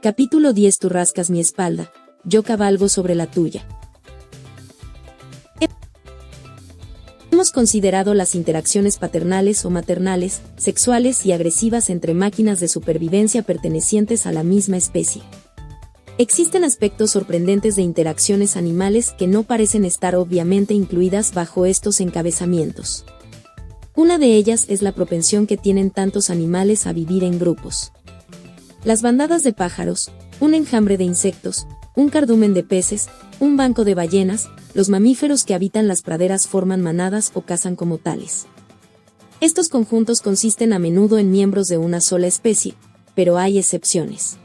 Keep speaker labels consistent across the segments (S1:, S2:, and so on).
S1: Capítulo 10 Tú rascas mi espalda, yo cabalgo sobre la tuya. Hemos considerado las interacciones paternales o maternales, sexuales y agresivas entre máquinas de supervivencia pertenecientes a la misma especie. Existen aspectos sorprendentes de interacciones animales que no parecen estar obviamente incluidas bajo estos encabezamientos. Una de ellas es la propensión que tienen tantos animales a vivir en grupos. Las bandadas de pájaros, un enjambre de insectos, un cardumen de peces, un banco de ballenas, los mamíferos que habitan las praderas forman manadas o cazan como tales. Estos conjuntos consisten a menudo en miembros de una sola especie, pero hay excepciones.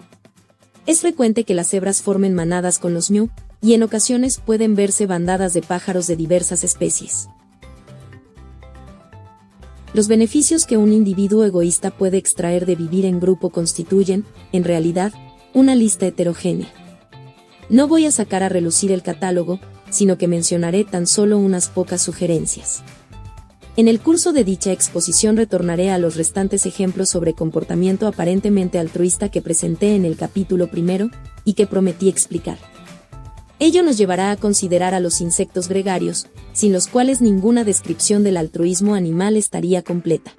S1: Es frecuente que las cebras formen manadas con los miu, y en ocasiones pueden verse bandadas de pájaros de diversas especies. Los beneficios que un individuo egoísta puede extraer de vivir en grupo constituyen, en realidad, una lista heterogénea. No voy a sacar a relucir el catálogo, sino que mencionaré tan solo unas pocas sugerencias. En el curso de dicha exposición retornaré a los restantes ejemplos sobre comportamiento aparentemente altruista que presenté en el capítulo primero, y que prometí explicar. Ello nos llevará a considerar a los insectos gregarios, sin los cuales ninguna descripción del altruismo animal estaría completa.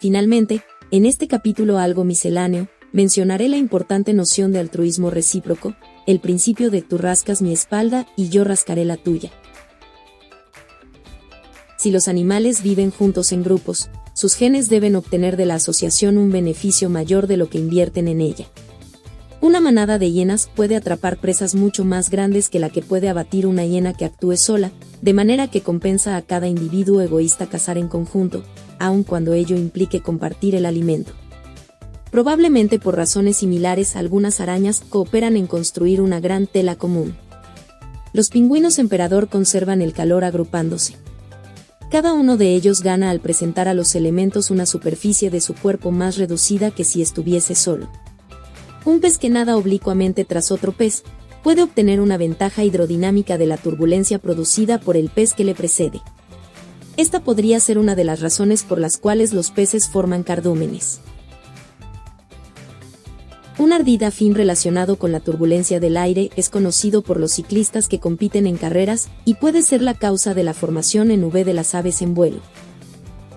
S1: Finalmente, en este capítulo algo misceláneo, mencionaré la importante noción de altruismo recíproco, el principio de tú rascas mi espalda y yo rascaré la tuya. Si los animales viven juntos en grupos, sus genes deben obtener de la asociación un beneficio mayor de lo que invierten en ella. Una manada de hienas puede atrapar presas mucho más grandes que la que puede abatir una hiena que actúe sola, de manera que compensa a cada individuo egoísta cazar en conjunto, aun cuando ello implique compartir el alimento. Probablemente por razones similares algunas arañas cooperan en construir una gran tela común. Los pingüinos emperador conservan el calor agrupándose. Cada uno de ellos gana al presentar a los elementos una superficie de su cuerpo más reducida que si estuviese solo. Un pez que nada oblicuamente tras otro pez, puede obtener una ventaja hidrodinámica de la turbulencia producida por el pez que le precede. Esta podría ser una de las razones por las cuales los peces forman cardúmenes. Un ardida fin relacionado con la turbulencia del aire es conocido por los ciclistas que compiten en carreras y puede ser la causa de la formación en V de las aves en vuelo.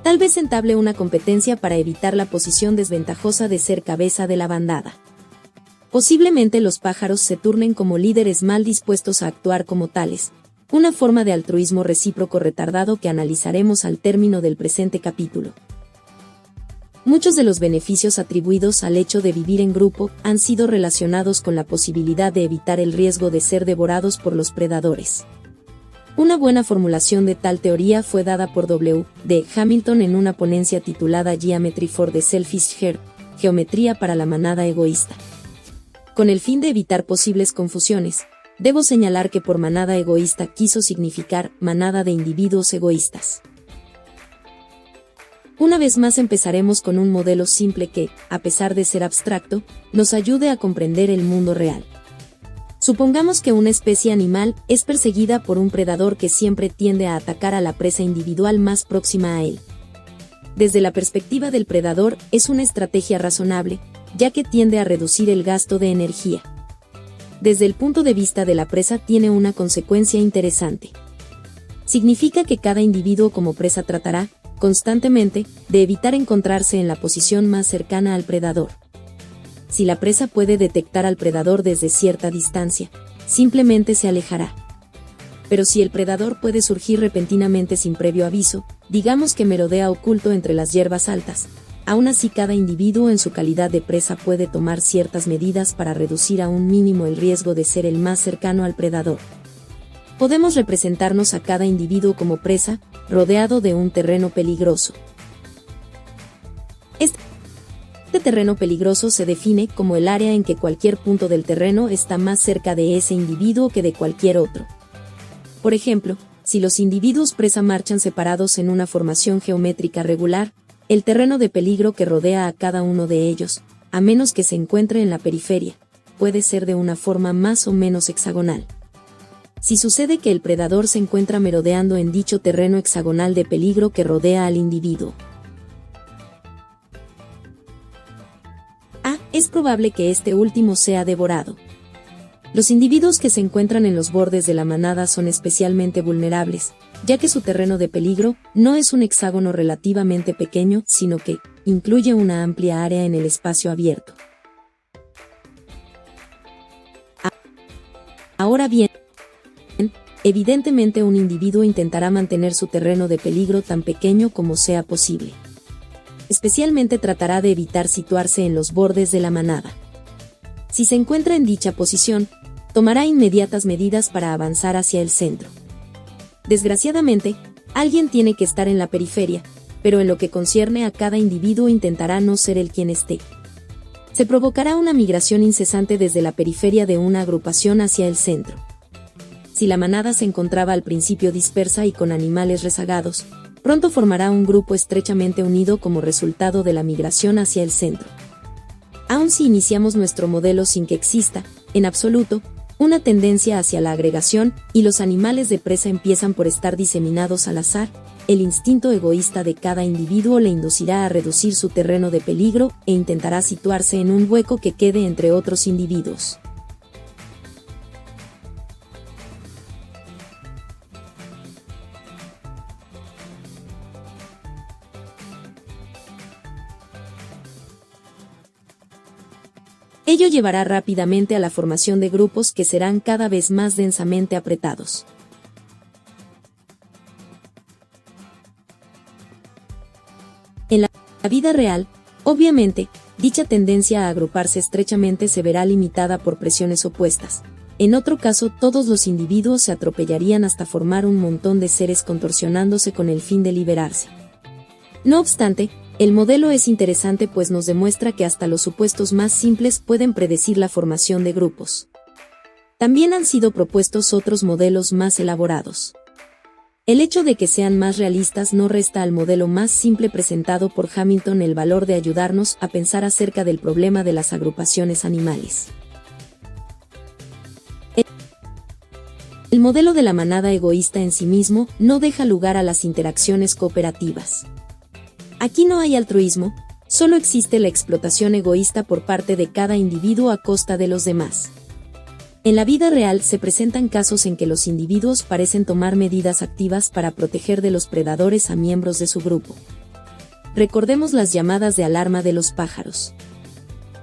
S1: Tal vez entable una competencia para evitar la posición desventajosa de ser cabeza de la bandada. Posiblemente los pájaros se turnen como líderes mal dispuestos a actuar como tales, una forma de altruismo recíproco retardado que analizaremos al término del presente capítulo. Muchos de los beneficios atribuidos al hecho de vivir en grupo han sido relacionados con la posibilidad de evitar el riesgo de ser devorados por los predadores. Una buena formulación de tal teoría fue dada por W. de Hamilton en una ponencia titulada Geometry for the Selfish Herd, Geometría para la manada egoísta. Con el fin de evitar posibles confusiones, debo señalar que por manada egoísta quiso significar manada de individuos egoístas. Una vez más empezaremos con un modelo simple que, a pesar de ser abstracto, nos ayude a comprender el mundo real. Supongamos que una especie animal es perseguida por un predador que siempre tiende a atacar a la presa individual más próxima a él. Desde la perspectiva del predador, es una estrategia razonable, ya que tiende a reducir el gasto de energía. Desde el punto de vista de la presa tiene una consecuencia interesante. Significa que cada individuo como presa tratará, constantemente, de evitar encontrarse en la posición más cercana al predador. Si la presa puede detectar al predador desde cierta distancia, simplemente se alejará. Pero si el predador puede surgir repentinamente sin previo aviso, digamos que merodea oculto entre las hierbas altas, Aún así cada individuo en su calidad de presa puede tomar ciertas medidas para reducir a un mínimo el riesgo de ser el más cercano al predador. Podemos representarnos a cada individuo como presa, rodeado de un terreno peligroso. Este terreno peligroso se define como el área en que cualquier punto del terreno está más cerca de ese individuo que de cualquier otro. Por ejemplo, si los individuos presa marchan separados en una formación geométrica regular, el terreno de peligro que rodea a cada uno de ellos, a menos que se encuentre en la periferia, puede ser de una forma más o menos hexagonal. Si sucede que el predador se encuentra merodeando en dicho terreno hexagonal de peligro que rodea al individuo, A es probable que este último sea devorado. Los individuos que se encuentran en los bordes de la manada son especialmente vulnerables, ya que su terreno de peligro no es un hexágono relativamente pequeño, sino que incluye una amplia área en el espacio abierto. Ahora bien, evidentemente un individuo intentará mantener su terreno de peligro tan pequeño como sea posible. Especialmente tratará de evitar situarse en los bordes de la manada. Si se encuentra en dicha posición, tomará inmediatas medidas para avanzar hacia el centro. Desgraciadamente, alguien tiene que estar en la periferia, pero en lo que concierne a cada individuo intentará no ser el quien esté. Se provocará una migración incesante desde la periferia de una agrupación hacia el centro. Si la manada se encontraba al principio dispersa y con animales rezagados, pronto formará un grupo estrechamente unido como resultado de la migración hacia el centro. Aun si iniciamos nuestro modelo sin que exista, en absoluto, una tendencia hacia la agregación y los animales de presa empiezan por estar diseminados al azar, el instinto egoísta de cada individuo le inducirá a reducir su terreno de peligro e intentará situarse en un hueco que quede entre otros individuos. Ello llevará rápidamente a la formación de grupos que serán cada vez más densamente apretados. En la vida real, obviamente, dicha tendencia a agruparse estrechamente se verá limitada por presiones opuestas. En otro caso, todos los individuos se atropellarían hasta formar un montón de seres contorsionándose con el fin de liberarse. No obstante, el modelo es interesante pues nos demuestra que hasta los supuestos más simples pueden predecir la formación de grupos. También han sido propuestos otros modelos más elaborados. El hecho de que sean más realistas no resta al modelo más simple presentado por Hamilton el valor de ayudarnos a pensar acerca del problema de las agrupaciones animales. El modelo de la manada egoísta en sí mismo no deja lugar a las interacciones cooperativas. Aquí no hay altruismo, solo existe la explotación egoísta por parte de cada individuo a costa de los demás. En la vida real se presentan casos en que los individuos parecen tomar medidas activas para proteger de los predadores a miembros de su grupo. Recordemos las llamadas de alarma de los pájaros.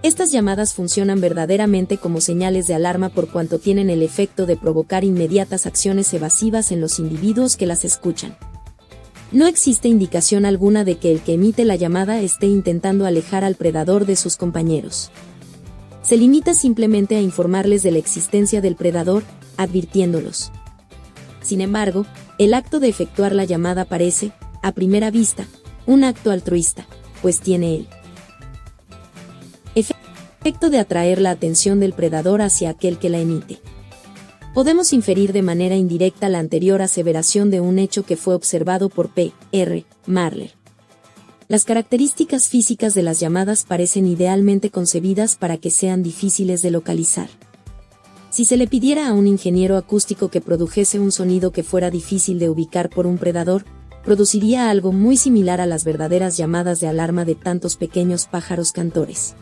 S1: Estas llamadas funcionan verdaderamente como señales de alarma por cuanto tienen el efecto de provocar inmediatas acciones evasivas en los individuos que las escuchan. No existe indicación alguna de que el que emite la llamada esté intentando alejar al predador de sus compañeros. Se limita simplemente a informarles de la existencia del predador, advirtiéndolos. Sin embargo, el acto de efectuar la llamada parece, a primera vista, un acto altruista, pues tiene el efecto de atraer la atención del predador hacia aquel que la emite podemos inferir de manera indirecta la anterior aseveración de un hecho que fue observado por P. R. Marler. Las características físicas de las llamadas parecen idealmente concebidas para que sean difíciles de localizar. Si se le pidiera a un ingeniero acústico que produjese un sonido que fuera difícil de ubicar por un predador, produciría algo muy similar a las verdaderas llamadas de alarma de tantos pequeños pájaros cantores.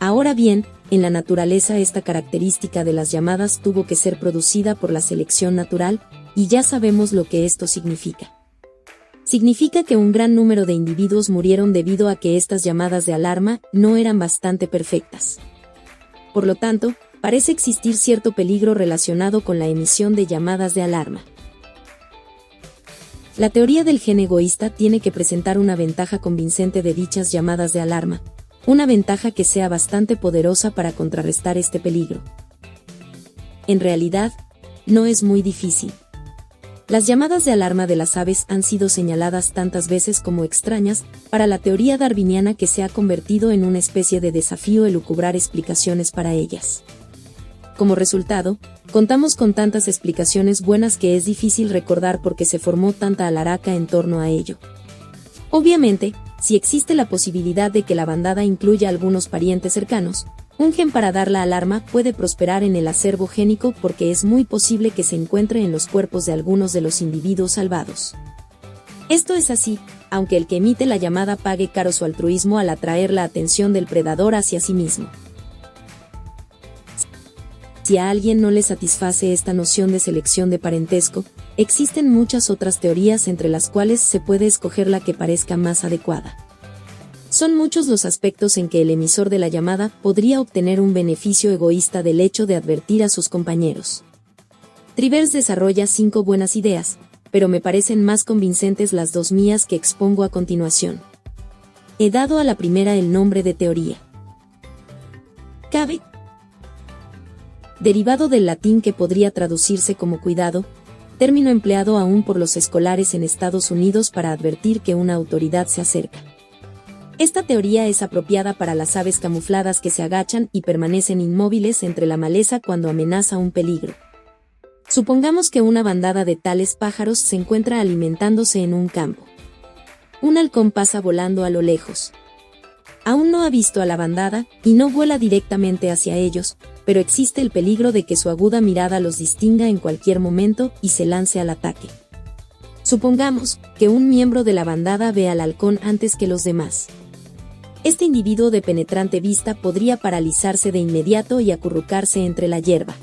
S1: Ahora bien, en la naturaleza esta característica de las llamadas tuvo que ser producida por la selección natural, y ya sabemos lo que esto significa. Significa que un gran número de individuos murieron debido a que estas llamadas de alarma no eran bastante perfectas. Por lo tanto, parece existir cierto peligro relacionado con la emisión de llamadas de alarma. La teoría del gen egoísta tiene que presentar una ventaja convincente de dichas llamadas de alarma, una ventaja que sea bastante poderosa para contrarrestar este peligro. En realidad, no es muy difícil. Las llamadas de alarma de las aves han sido señaladas tantas veces como extrañas para la teoría darwiniana que se ha convertido en una especie de desafío elucubrar explicaciones para ellas. Como resultado, contamos con tantas explicaciones buenas que es difícil recordar por qué se formó tanta alaraca en torno a ello. Obviamente, si existe la posibilidad de que la bandada incluya algunos parientes cercanos, un gen para dar la alarma puede prosperar en el acervo génico porque es muy posible que se encuentre en los cuerpos de algunos de los individuos salvados. Esto es así, aunque el que emite la llamada pague caro su altruismo al atraer la atención del predador hacia sí mismo. Si a alguien no le satisface esta noción de selección de parentesco, existen muchas otras teorías entre las cuales se puede escoger la que parezca más adecuada. Son muchos los aspectos en que el emisor de la llamada podría obtener un beneficio egoísta del hecho de advertir a sus compañeros. Trivers desarrolla cinco buenas ideas, pero me parecen más convincentes las dos mías que expongo a continuación. He dado a la primera el nombre de teoría. Cabe. Derivado del latín que podría traducirse como cuidado, término empleado aún por los escolares en Estados Unidos para advertir que una autoridad se acerca. Esta teoría es apropiada para las aves camufladas que se agachan y permanecen inmóviles entre la maleza cuando amenaza un peligro. Supongamos que una bandada de tales pájaros se encuentra alimentándose en un campo. Un halcón pasa volando a lo lejos. Aún no ha visto a la bandada y no vuela directamente hacia ellos, pero existe el peligro de que su aguda mirada los distinga en cualquier momento y se lance al ataque. Supongamos que un miembro de la bandada ve al halcón antes que los demás. Este individuo de penetrante vista podría paralizarse de inmediato y acurrucarse entre la hierba.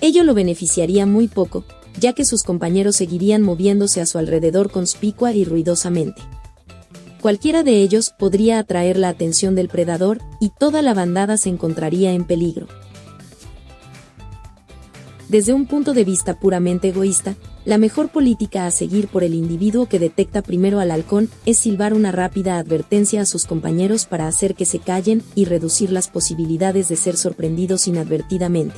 S1: Ello lo beneficiaría muy poco, ya que sus compañeros seguirían moviéndose a su alrededor conspicua y ruidosamente. Cualquiera de ellos podría atraer la atención del predador y toda la bandada se encontraría en peligro. Desde un punto de vista puramente egoísta, la mejor política a seguir por el individuo que detecta primero al halcón es silbar una rápida advertencia a sus compañeros para hacer que se callen y reducir las posibilidades de ser sorprendidos inadvertidamente.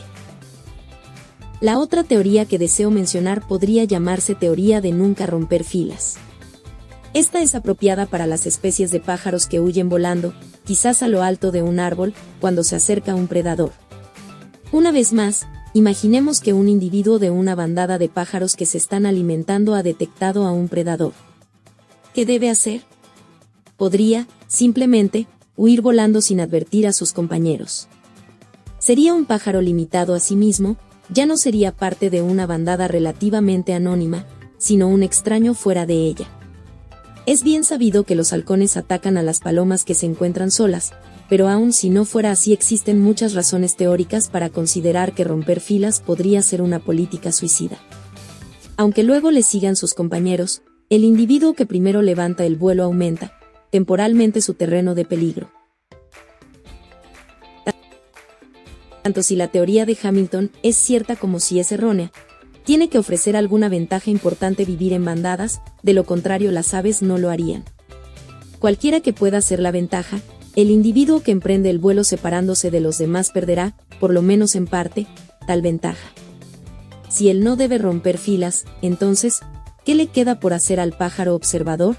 S1: La otra teoría que deseo mencionar podría llamarse teoría de nunca romper filas. Esta es apropiada para las especies de pájaros que huyen volando, quizás a lo alto de un árbol, cuando se acerca un predador. Una vez más, imaginemos que un individuo de una bandada de pájaros que se están alimentando ha detectado a un predador. ¿Qué debe hacer? Podría, simplemente, huir volando sin advertir a sus compañeros. Sería un pájaro limitado a sí mismo, ya no sería parte de una bandada relativamente anónima, sino un extraño fuera de ella. Es bien sabido que los halcones atacan a las palomas que se encuentran solas, pero aun si no fuera así existen muchas razones teóricas para considerar que romper filas podría ser una política suicida. Aunque luego le sigan sus compañeros, el individuo que primero levanta el vuelo aumenta, temporalmente su terreno de peligro. tanto si la teoría de Hamilton es cierta como si es errónea, tiene que ofrecer alguna ventaja importante vivir en bandadas, de lo contrario las aves no lo harían. Cualquiera que pueda ser la ventaja, el individuo que emprende el vuelo separándose de los demás perderá, por lo menos en parte, tal ventaja. Si él no debe romper filas, entonces, ¿qué le queda por hacer al pájaro observador?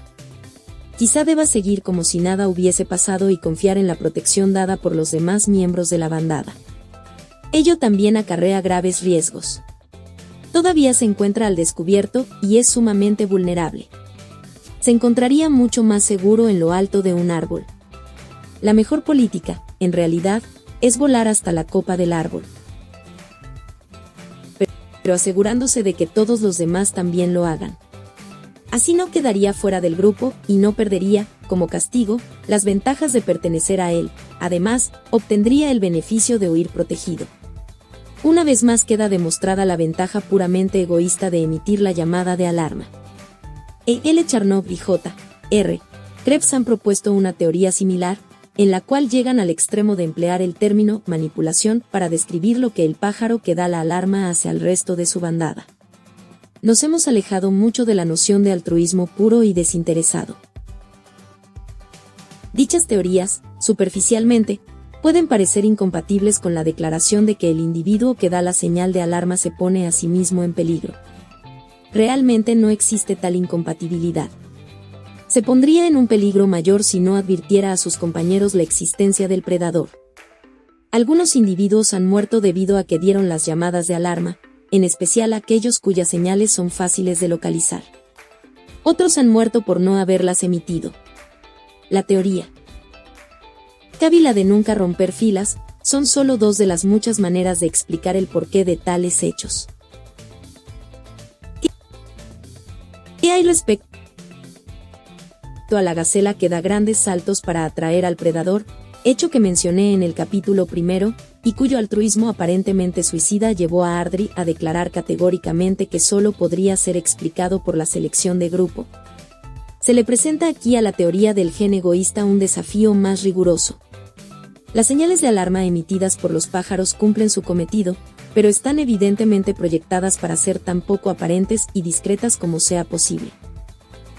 S1: Quizá deba seguir como si nada hubiese pasado y confiar en la protección dada por los demás miembros de la bandada. Ello también acarrea graves riesgos. Todavía se encuentra al descubierto y es sumamente vulnerable. Se encontraría mucho más seguro en lo alto de un árbol. La mejor política, en realidad, es volar hasta la copa del árbol. Pero asegurándose de que todos los demás también lo hagan. Así no quedaría fuera del grupo y no perdería, como castigo, las ventajas de pertenecer a él. Además, obtendría el beneficio de huir protegido. Una vez más queda demostrada la ventaja puramente egoísta de emitir la llamada de alarma. E. L. Charnov y J. R. Krebs han propuesto una teoría similar, en la cual llegan al extremo de emplear el término manipulación para describir lo que el pájaro que da la alarma hace al resto de su bandada. Nos hemos alejado mucho de la noción de altruismo puro y desinteresado. Dichas teorías, superficialmente, pueden parecer incompatibles con la declaración de que el individuo que da la señal de alarma se pone a sí mismo en peligro. Realmente no existe tal incompatibilidad. Se pondría en un peligro mayor si no advirtiera a sus compañeros la existencia del predador. Algunos individuos han muerto debido a que dieron las llamadas de alarma, en especial aquellos cuyas señales son fáciles de localizar. Otros han muerto por no haberlas emitido. La teoría, Cávila de nunca romper filas, son solo dos de las muchas maneras de explicar el porqué de tales hechos. ¿Qué hay respecto a la gacela que da grandes saltos para atraer al predador, hecho que mencioné en el capítulo primero, y cuyo altruismo aparentemente suicida llevó a Ardri a declarar categóricamente que solo podría ser explicado por la selección de grupo. Se le presenta aquí a la teoría del gen egoísta un desafío más riguroso. Las señales de alarma emitidas por los pájaros cumplen su cometido, pero están evidentemente proyectadas para ser tan poco aparentes y discretas como sea posible.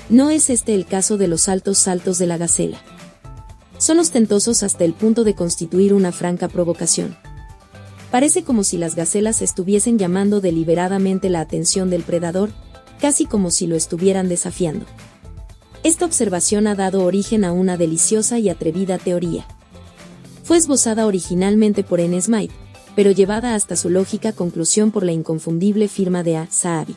S1: No es este el caso de los altos saltos de la gacela son ostentosos hasta el punto de constituir una franca provocación. Parece como si las gacelas estuviesen llamando deliberadamente la atención del predador, casi como si lo estuvieran desafiando. Esta observación ha dado origen a una deliciosa y atrevida teoría. Fue esbozada originalmente por N. Smythe, pero llevada hasta su lógica conclusión por la inconfundible firma de A. Saabi.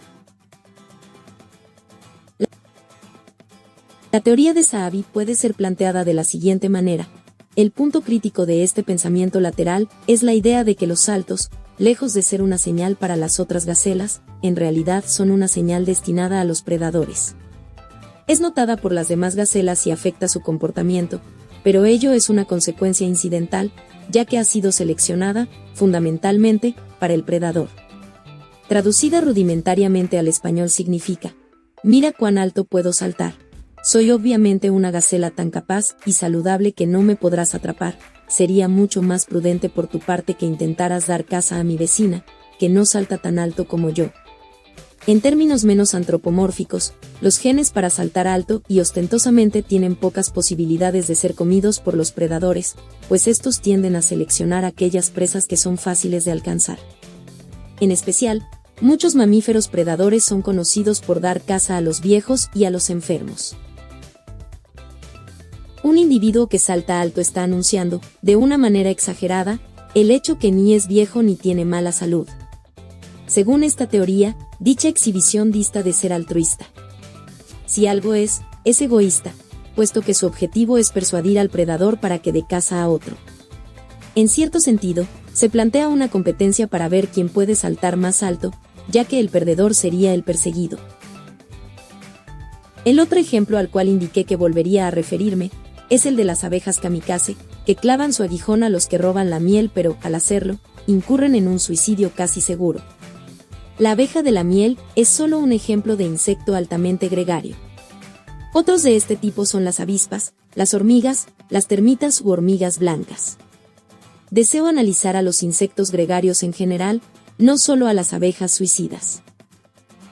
S1: La teoría de Saabi puede ser planteada de la siguiente manera. El punto crítico de este pensamiento lateral es la idea de que los saltos, lejos de ser una señal para las otras gacelas, en realidad son una señal destinada a los predadores. Es notada por las demás gacelas y afecta su comportamiento, pero ello es una consecuencia incidental, ya que ha sido seleccionada, fundamentalmente, para el predador. Traducida rudimentariamente al español significa, mira cuán alto puedo saltar. Soy obviamente una gacela tan capaz y saludable que no me podrás atrapar, sería mucho más prudente por tu parte que intentaras dar caza a mi vecina, que no salta tan alto como yo. En términos menos antropomórficos, los genes para saltar alto y ostentosamente tienen pocas posibilidades de ser comidos por los predadores, pues estos tienden a seleccionar aquellas presas que son fáciles de alcanzar. En especial, muchos mamíferos predadores son conocidos por dar caza a los viejos y a los enfermos. Un individuo que salta alto está anunciando, de una manera exagerada, el hecho que ni es viejo ni tiene mala salud. Según esta teoría, dicha exhibición dista de ser altruista. Si algo es, es egoísta, puesto que su objetivo es persuadir al predador para que dé caza a otro. En cierto sentido, se plantea una competencia para ver quién puede saltar más alto, ya que el perdedor sería el perseguido. El otro ejemplo al cual indiqué que volvería a referirme es el de las abejas kamikaze, que clavan su aguijón a los que roban la miel pero, al hacerlo, incurren en un suicidio casi seguro. La abeja de la miel es solo un ejemplo de insecto altamente gregario. Otros de este tipo son las avispas, las hormigas, las termitas u hormigas blancas. Deseo analizar a los insectos gregarios en general, no solo a las abejas suicidas.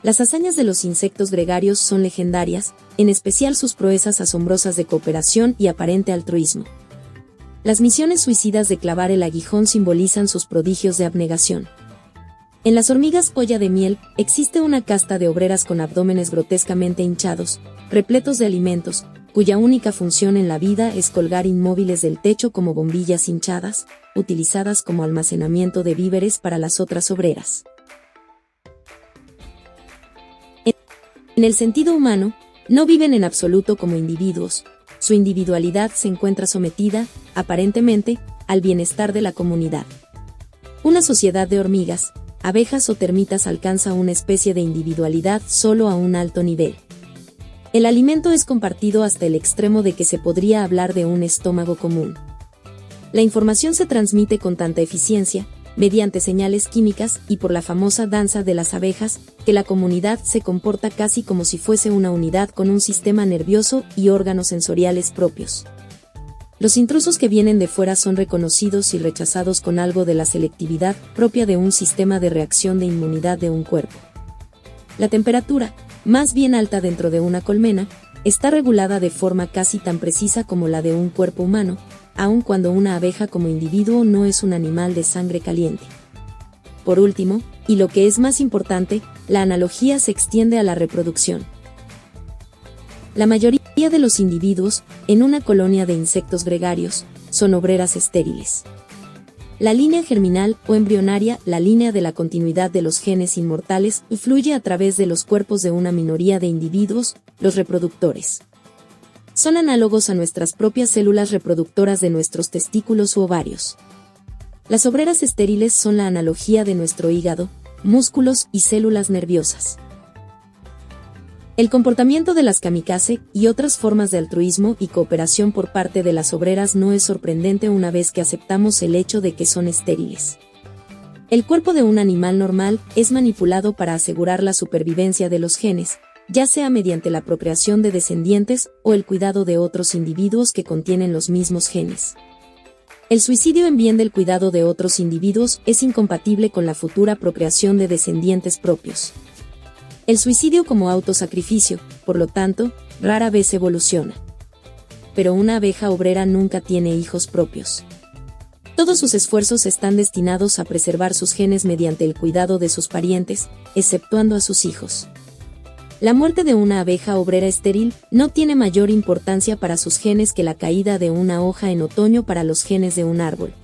S1: Las hazañas de los insectos gregarios son legendarias, en especial sus proezas asombrosas de cooperación y aparente altruismo. Las misiones suicidas de clavar el aguijón simbolizan sus prodigios de abnegación. En las hormigas polla de miel existe una casta de obreras con abdómenes grotescamente hinchados, repletos de alimentos, cuya única función en la vida es colgar inmóviles del techo como bombillas hinchadas, utilizadas como almacenamiento de víveres para las otras obreras. En el sentido humano, no viven en absoluto como individuos, su individualidad se encuentra sometida, aparentemente, al bienestar de la comunidad. Una sociedad de hormigas, abejas o termitas alcanza una especie de individualidad solo a un alto nivel. El alimento es compartido hasta el extremo de que se podría hablar de un estómago común. La información se transmite con tanta eficiencia, mediante señales químicas y por la famosa danza de las abejas, que la comunidad se comporta casi como si fuese una unidad con un sistema nervioso y órganos sensoriales propios. Los intrusos que vienen de fuera son reconocidos y rechazados con algo de la selectividad propia de un sistema de reacción de inmunidad de un cuerpo. La temperatura, más bien alta dentro de una colmena, está regulada de forma casi tan precisa como la de un cuerpo humano, aun cuando una abeja como individuo no es un animal de sangre caliente. Por último, y lo que es más importante, la analogía se extiende a la reproducción. La mayoría de los individuos, en una colonia de insectos gregarios, son obreras estériles. La línea germinal o embrionaria, la línea de la continuidad de los genes inmortales, fluye a través de los cuerpos de una minoría de individuos, los reproductores son análogos a nuestras propias células reproductoras de nuestros testículos u ovarios. Las obreras estériles son la analogía de nuestro hígado, músculos y células nerviosas. El comportamiento de las kamikaze y otras formas de altruismo y cooperación por parte de las obreras no es sorprendente una vez que aceptamos el hecho de que son estériles. El cuerpo de un animal normal es manipulado para asegurar la supervivencia de los genes, ya sea mediante la procreación de descendientes o el cuidado de otros individuos que contienen los mismos genes. El suicidio en bien del cuidado de otros individuos es incompatible con la futura procreación de descendientes propios. El suicidio como autosacrificio, por lo tanto, rara vez evoluciona. Pero una abeja obrera nunca tiene hijos propios. Todos sus esfuerzos están destinados a preservar sus genes mediante el cuidado de sus parientes, exceptuando a sus hijos. La muerte de una abeja obrera estéril no tiene mayor importancia para sus genes que la caída de una hoja en otoño para los genes de un árbol.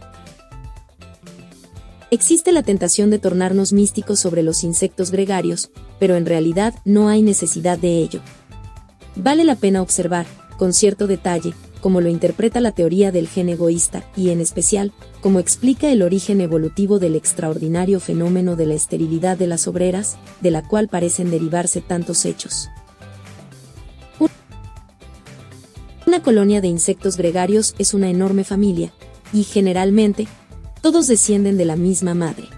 S1: Existe la tentación de tornarnos místicos sobre los insectos gregarios, pero en realidad no hay necesidad de ello. Vale la pena observar, con cierto detalle, como lo interpreta la teoría del gen egoísta, y en especial, como explica el origen evolutivo del extraordinario fenómeno de la esterilidad de las obreras, de la cual parecen derivarse tantos hechos. Una colonia de insectos gregarios es una enorme familia, y generalmente, todos descienden de la misma madre.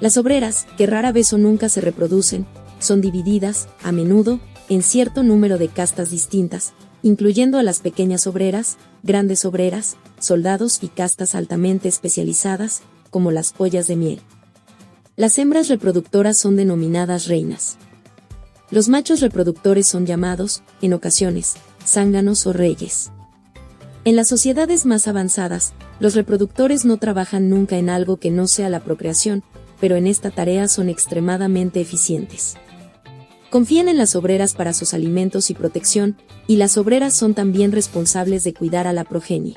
S1: Las obreras, que rara vez o nunca se reproducen, son divididas, a menudo, en cierto número de castas distintas, incluyendo a las pequeñas obreras, grandes obreras, soldados y castas altamente especializadas, como las pollas de miel. Las hembras reproductoras son denominadas reinas. Los machos reproductores son llamados, en ocasiones, zánganos o reyes. En las sociedades más avanzadas, los reproductores no trabajan nunca en algo que no sea la procreación, pero en esta tarea son extremadamente eficientes. Confían en las obreras para sus alimentos y protección, y las obreras son también responsables de cuidar a la progenie.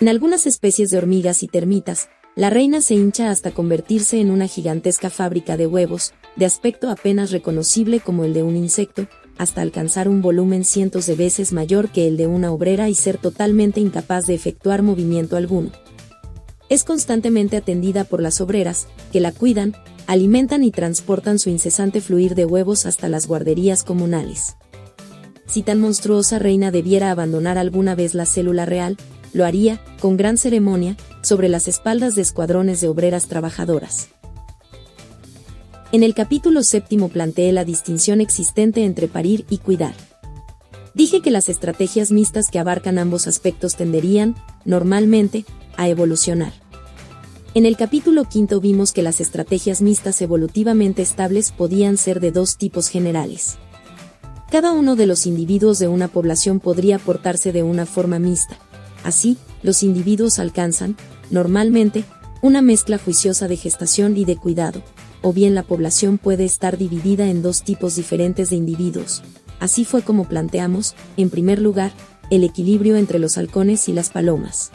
S1: En algunas especies de hormigas y termitas, la reina se hincha hasta convertirse en una gigantesca fábrica de huevos, de aspecto apenas reconocible como el de un insecto, hasta alcanzar un volumen cientos de veces mayor que el de una obrera y ser totalmente incapaz de efectuar movimiento alguno. Es constantemente atendida por las obreras, que la cuidan, alimentan y transportan su incesante fluir de huevos hasta las guarderías comunales. Si tan monstruosa reina debiera abandonar alguna vez la célula real, lo haría, con gran ceremonia, sobre las espaldas de escuadrones de obreras trabajadoras. En el capítulo séptimo planteé la distinción existente entre parir y cuidar. Dije que las estrategias mixtas que abarcan ambos aspectos tenderían, normalmente, a evolucionar. En el capítulo quinto vimos que las estrategias mixtas evolutivamente estables podían ser de dos tipos generales. Cada uno de los individuos de una población podría portarse de una forma mixta. Así, los individuos alcanzan, normalmente, una mezcla juiciosa de gestación y de cuidado, o bien la población puede estar dividida en dos tipos diferentes de individuos. Así fue como planteamos, en primer lugar, el equilibrio entre los halcones y las palomas.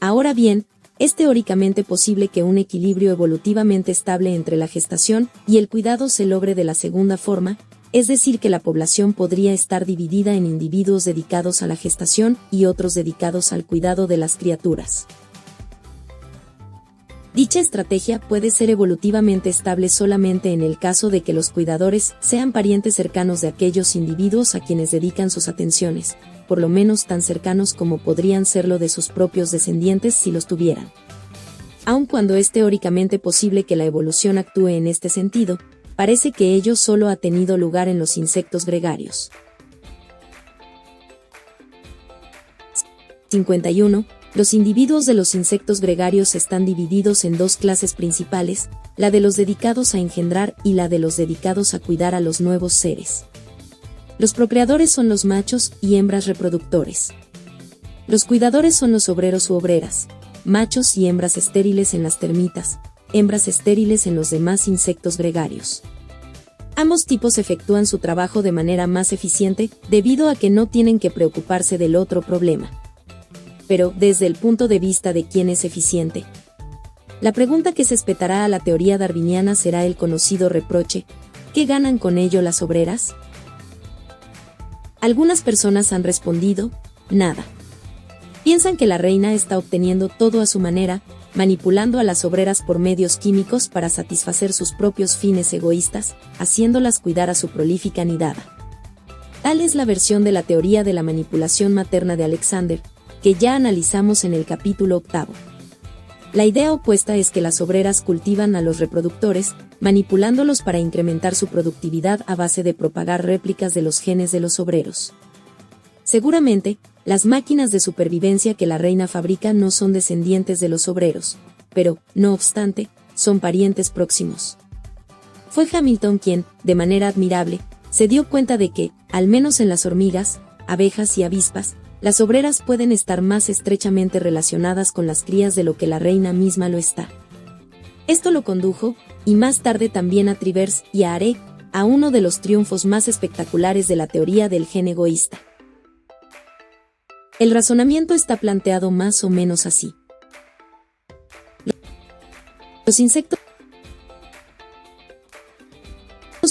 S1: Ahora bien, es teóricamente posible que un equilibrio evolutivamente estable entre la gestación y el cuidado se logre de la segunda forma, es decir, que la población podría estar dividida en individuos dedicados a la gestación y otros dedicados al cuidado de las criaturas. Dicha estrategia puede ser evolutivamente estable solamente en el caso de que los cuidadores sean parientes cercanos de aquellos individuos a quienes dedican sus atenciones, por lo menos tan cercanos como podrían serlo de sus propios descendientes si los tuvieran. Aun cuando es teóricamente posible que la evolución actúe en este sentido, parece que ello solo ha tenido lugar en los insectos gregarios. 51. Los individuos de los insectos gregarios están divididos en dos clases principales, la de los dedicados a engendrar y la de los dedicados a cuidar a los nuevos seres. Los procreadores son los machos y hembras reproductores. Los cuidadores son los obreros u obreras, machos y hembras estériles en las termitas, hembras estériles en los demás insectos gregarios. Ambos tipos efectúan su trabajo de manera más eficiente debido a que no tienen que preocuparse del otro problema. Pero, desde el punto de vista de quién es eficiente, la pregunta que se espetará a la teoría darwiniana será el conocido reproche, ¿qué ganan con ello las obreras? Algunas personas han respondido, nada. Piensan que la reina está obteniendo todo a su manera, manipulando a las obreras por medios químicos para satisfacer sus propios fines egoístas, haciéndolas cuidar a su prolífica nidada. Tal es la versión de la teoría de la manipulación materna de Alexander, que ya analizamos en el capítulo octavo. La idea opuesta es que las obreras cultivan a los reproductores, manipulándolos para incrementar su productividad a base de propagar réplicas de los genes de los obreros. Seguramente, las máquinas de supervivencia que la reina fabrica no son descendientes de los obreros, pero, no obstante, son parientes próximos. Fue Hamilton quien, de manera admirable, se dio cuenta de que, al menos en las hormigas, abejas y avispas, las obreras pueden estar más estrechamente relacionadas con las crías de lo que la reina misma lo está. Esto lo condujo, y más tarde también a Trivers y a Are, a uno de los triunfos más espectaculares de la teoría del gen egoísta. El razonamiento está planteado más o menos así. Los insectos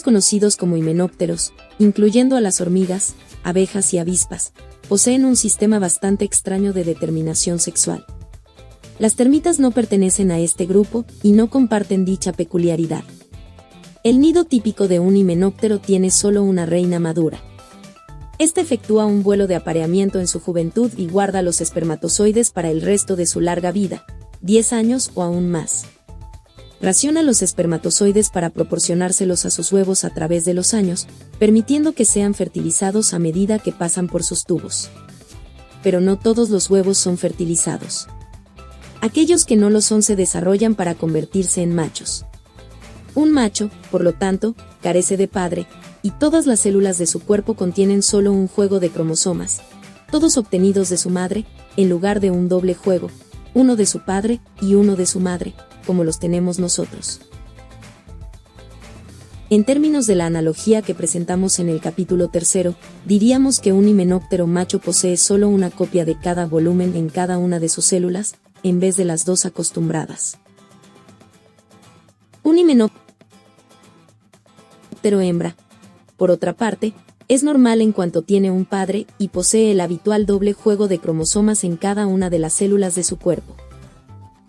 S1: conocidos como himenópteros, incluyendo a las hormigas, abejas y avispas, poseen un sistema bastante extraño de determinación sexual. Las termitas no pertenecen a este grupo y no comparten dicha peculiaridad. El nido típico de un himenóptero tiene solo una reina madura. Este efectúa un vuelo de apareamiento en su juventud y guarda los espermatozoides para el resto de su larga vida, 10 años o aún más. Raciona los espermatozoides para proporcionárselos a sus huevos a través de los años, permitiendo que sean fertilizados a medida que pasan por sus tubos. Pero no todos los huevos son fertilizados. Aquellos que no lo son se desarrollan para convertirse en machos. Un macho, por lo tanto, carece de padre, y todas las células de su cuerpo contienen solo un juego de cromosomas, todos obtenidos de su madre, en lugar de un doble juego, uno de su padre y uno de su madre, como los tenemos nosotros. En términos de la analogía que presentamos en el capítulo tercero, diríamos que un himenóptero macho posee solo una copia de cada volumen en cada una de sus células, en vez de las dos acostumbradas. Un himenóptero hembra, por otra parte, es normal en cuanto tiene un padre y posee el habitual doble juego de cromosomas en cada una de las células de su cuerpo.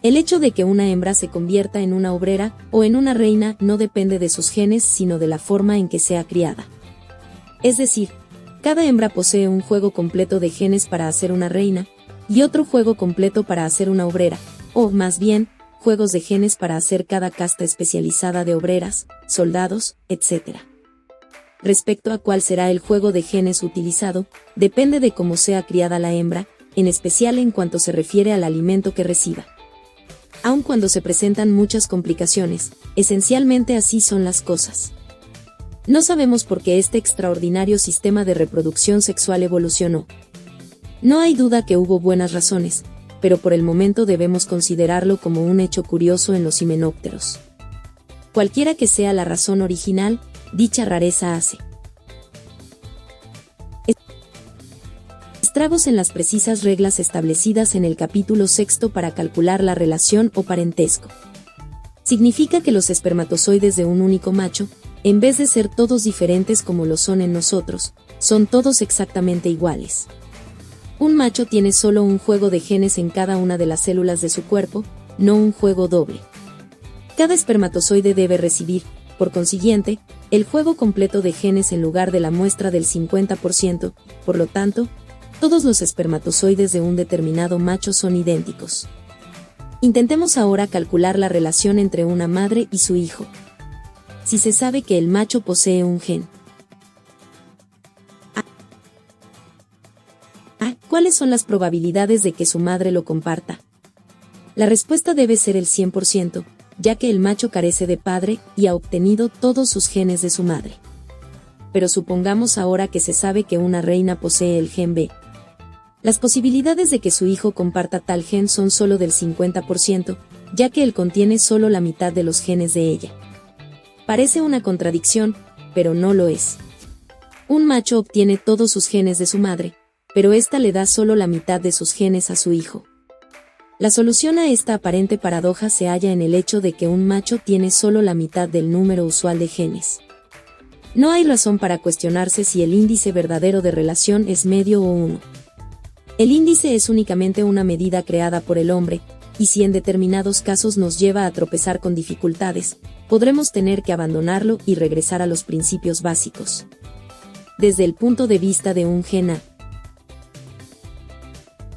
S1: El hecho de que una hembra se convierta en una obrera o en una reina no depende de sus genes sino de la forma en que sea criada. Es decir, cada hembra posee un juego completo de genes para hacer una reina, y otro juego completo para hacer una obrera, o más bien, juegos de genes para hacer cada casta especializada de obreras, soldados, etc. Respecto a cuál será el juego de genes utilizado, depende de cómo sea criada la hembra, en especial en cuanto se refiere al alimento que reciba aun cuando se presentan muchas complicaciones, esencialmente así son las cosas. No sabemos por qué este extraordinario sistema de reproducción sexual evolucionó. No hay duda que hubo buenas razones, pero por el momento debemos considerarlo como un hecho curioso en los himenópteros. Cualquiera que sea la razón original, dicha rareza hace. Estragos en las precisas reglas establecidas en el capítulo sexto para calcular la relación o parentesco. Significa que los espermatozoides de un único macho, en vez de ser todos diferentes como lo son en nosotros, son todos exactamente iguales. Un macho tiene solo un juego de genes en cada una de las células de su cuerpo, no un juego doble. Cada espermatozoide debe recibir, por consiguiente, el juego completo de genes en lugar de la muestra del 50%, por lo tanto, todos los espermatozoides de un determinado macho son idénticos. Intentemos ahora calcular la relación entre una madre y su hijo. Si se sabe que el macho posee un gen. Ah, ¿Cuáles son las probabilidades de que su madre lo comparta? La respuesta debe ser el 100%, ya que el macho carece de padre y ha obtenido todos sus genes de su madre. Pero supongamos ahora que se sabe que una reina posee el gen B, las posibilidades de que su hijo comparta tal gen son solo del 50%, ya que él contiene solo la mitad de los genes de ella. Parece una contradicción, pero no lo es. Un macho obtiene todos sus genes de su madre, pero ésta le da solo la mitad de sus genes a su hijo. La solución a esta aparente paradoja se halla en el hecho de que un macho tiene solo la mitad del número usual de genes. No hay razón para cuestionarse si el índice verdadero de relación es medio o uno. El índice es únicamente una medida creada por el hombre, y si en determinados casos nos lleva a tropezar con dificultades, podremos tener que abandonarlo y regresar a los principios básicos. Desde el punto de vista de un gen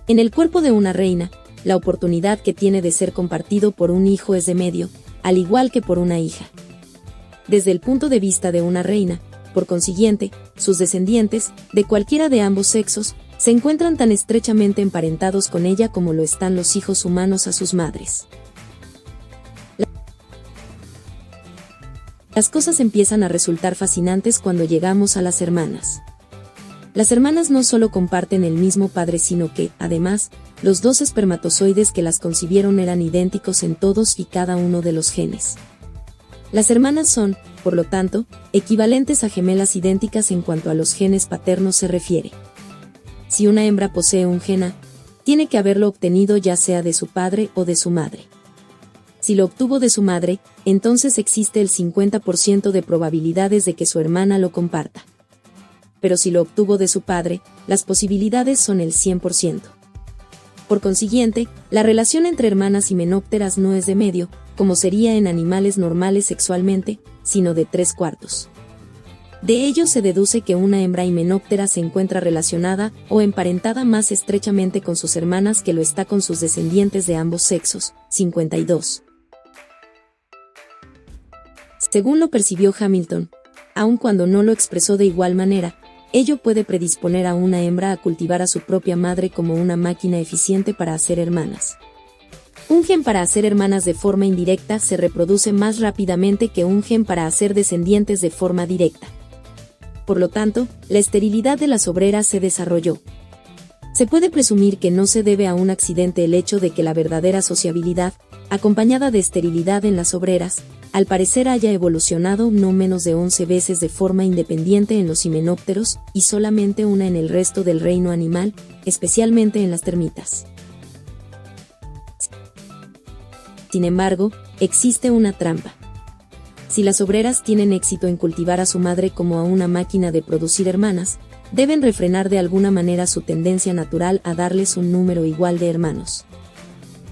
S1: En el cuerpo de una reina, la oportunidad que tiene de ser compartido por un hijo es de medio, al igual que por una hija. Desde el punto de vista de una reina, por consiguiente, sus descendientes, de cualquiera de ambos sexos, se encuentran tan estrechamente emparentados con ella como lo están los hijos humanos a sus madres. Las cosas empiezan a resultar fascinantes cuando llegamos a las hermanas. Las hermanas no solo comparten el mismo padre, sino que, además, los dos espermatozoides que las concibieron eran idénticos en todos y cada uno de los genes. Las hermanas son, por lo tanto, equivalentes a gemelas idénticas en cuanto a los genes paternos se refiere. Si una hembra posee un gen tiene que haberlo obtenido ya sea de su padre o de su madre. Si lo obtuvo de su madre, entonces existe el 50% de probabilidades de que su hermana lo comparta. Pero si lo obtuvo de su padre, las posibilidades son el 100%. Por consiguiente, la relación entre hermanas y menópteras no es de medio, como sería en animales normales sexualmente, sino de tres cuartos. De ello se deduce que una hembra himenóptera se encuentra relacionada o emparentada más estrechamente con sus hermanas que lo está con sus descendientes de ambos sexos. 52. Según lo percibió Hamilton, aun cuando no lo expresó de igual manera, ello puede predisponer a una hembra a cultivar a su propia madre como una máquina eficiente para hacer hermanas. Un gen para hacer hermanas de forma indirecta se reproduce más rápidamente que un gen para hacer descendientes de forma directa por lo tanto, la esterilidad de las obreras se desarrolló. Se puede presumir que no se debe a un accidente el hecho de que la verdadera sociabilidad, acompañada de esterilidad en las obreras, al parecer haya evolucionado no menos de 11 veces de forma independiente en los himenópteros y solamente una en el resto del reino animal, especialmente en las termitas. Sin embargo, existe una trampa. Si las obreras tienen éxito en cultivar a su madre como a una máquina de producir hermanas, deben refrenar de alguna manera su tendencia natural a darles un número igual de hermanos.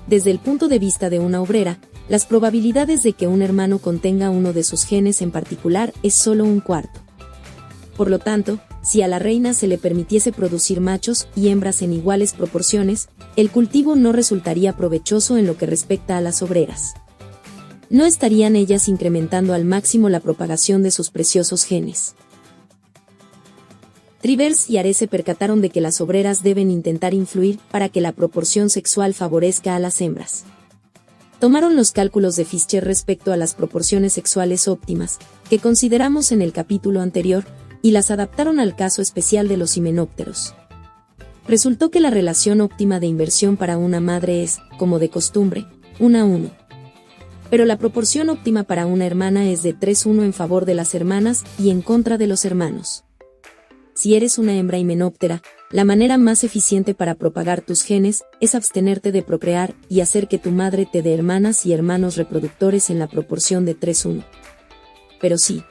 S1: Desde el punto de vista de una obrera, las probabilidades de que un hermano contenga uno de sus genes en particular es solo un cuarto. Por lo tanto, si a la reina se le permitiese producir machos y hembras en iguales proporciones, el cultivo no resultaría provechoso en lo que respecta a las obreras no estarían ellas incrementando al máximo la propagación de sus preciosos genes. Trivers y Are se percataron de que las obreras deben intentar influir para que la proporción sexual favorezca a las hembras. Tomaron los cálculos de Fischer respecto a las proporciones sexuales óptimas, que consideramos en el capítulo anterior, y las adaptaron al caso especial de los himenópteros. Resultó que la relación óptima de inversión para una madre es, como de costumbre, 1 a 1 pero la proporción óptima para una hermana es de 3-1 en favor de las hermanas y en contra de los hermanos. Si eres una hembra himenóptera, la manera más eficiente para propagar tus genes es abstenerte de procrear y hacer que tu madre te dé hermanas y hermanos reproductores en la proporción de 3-1. Pero sí.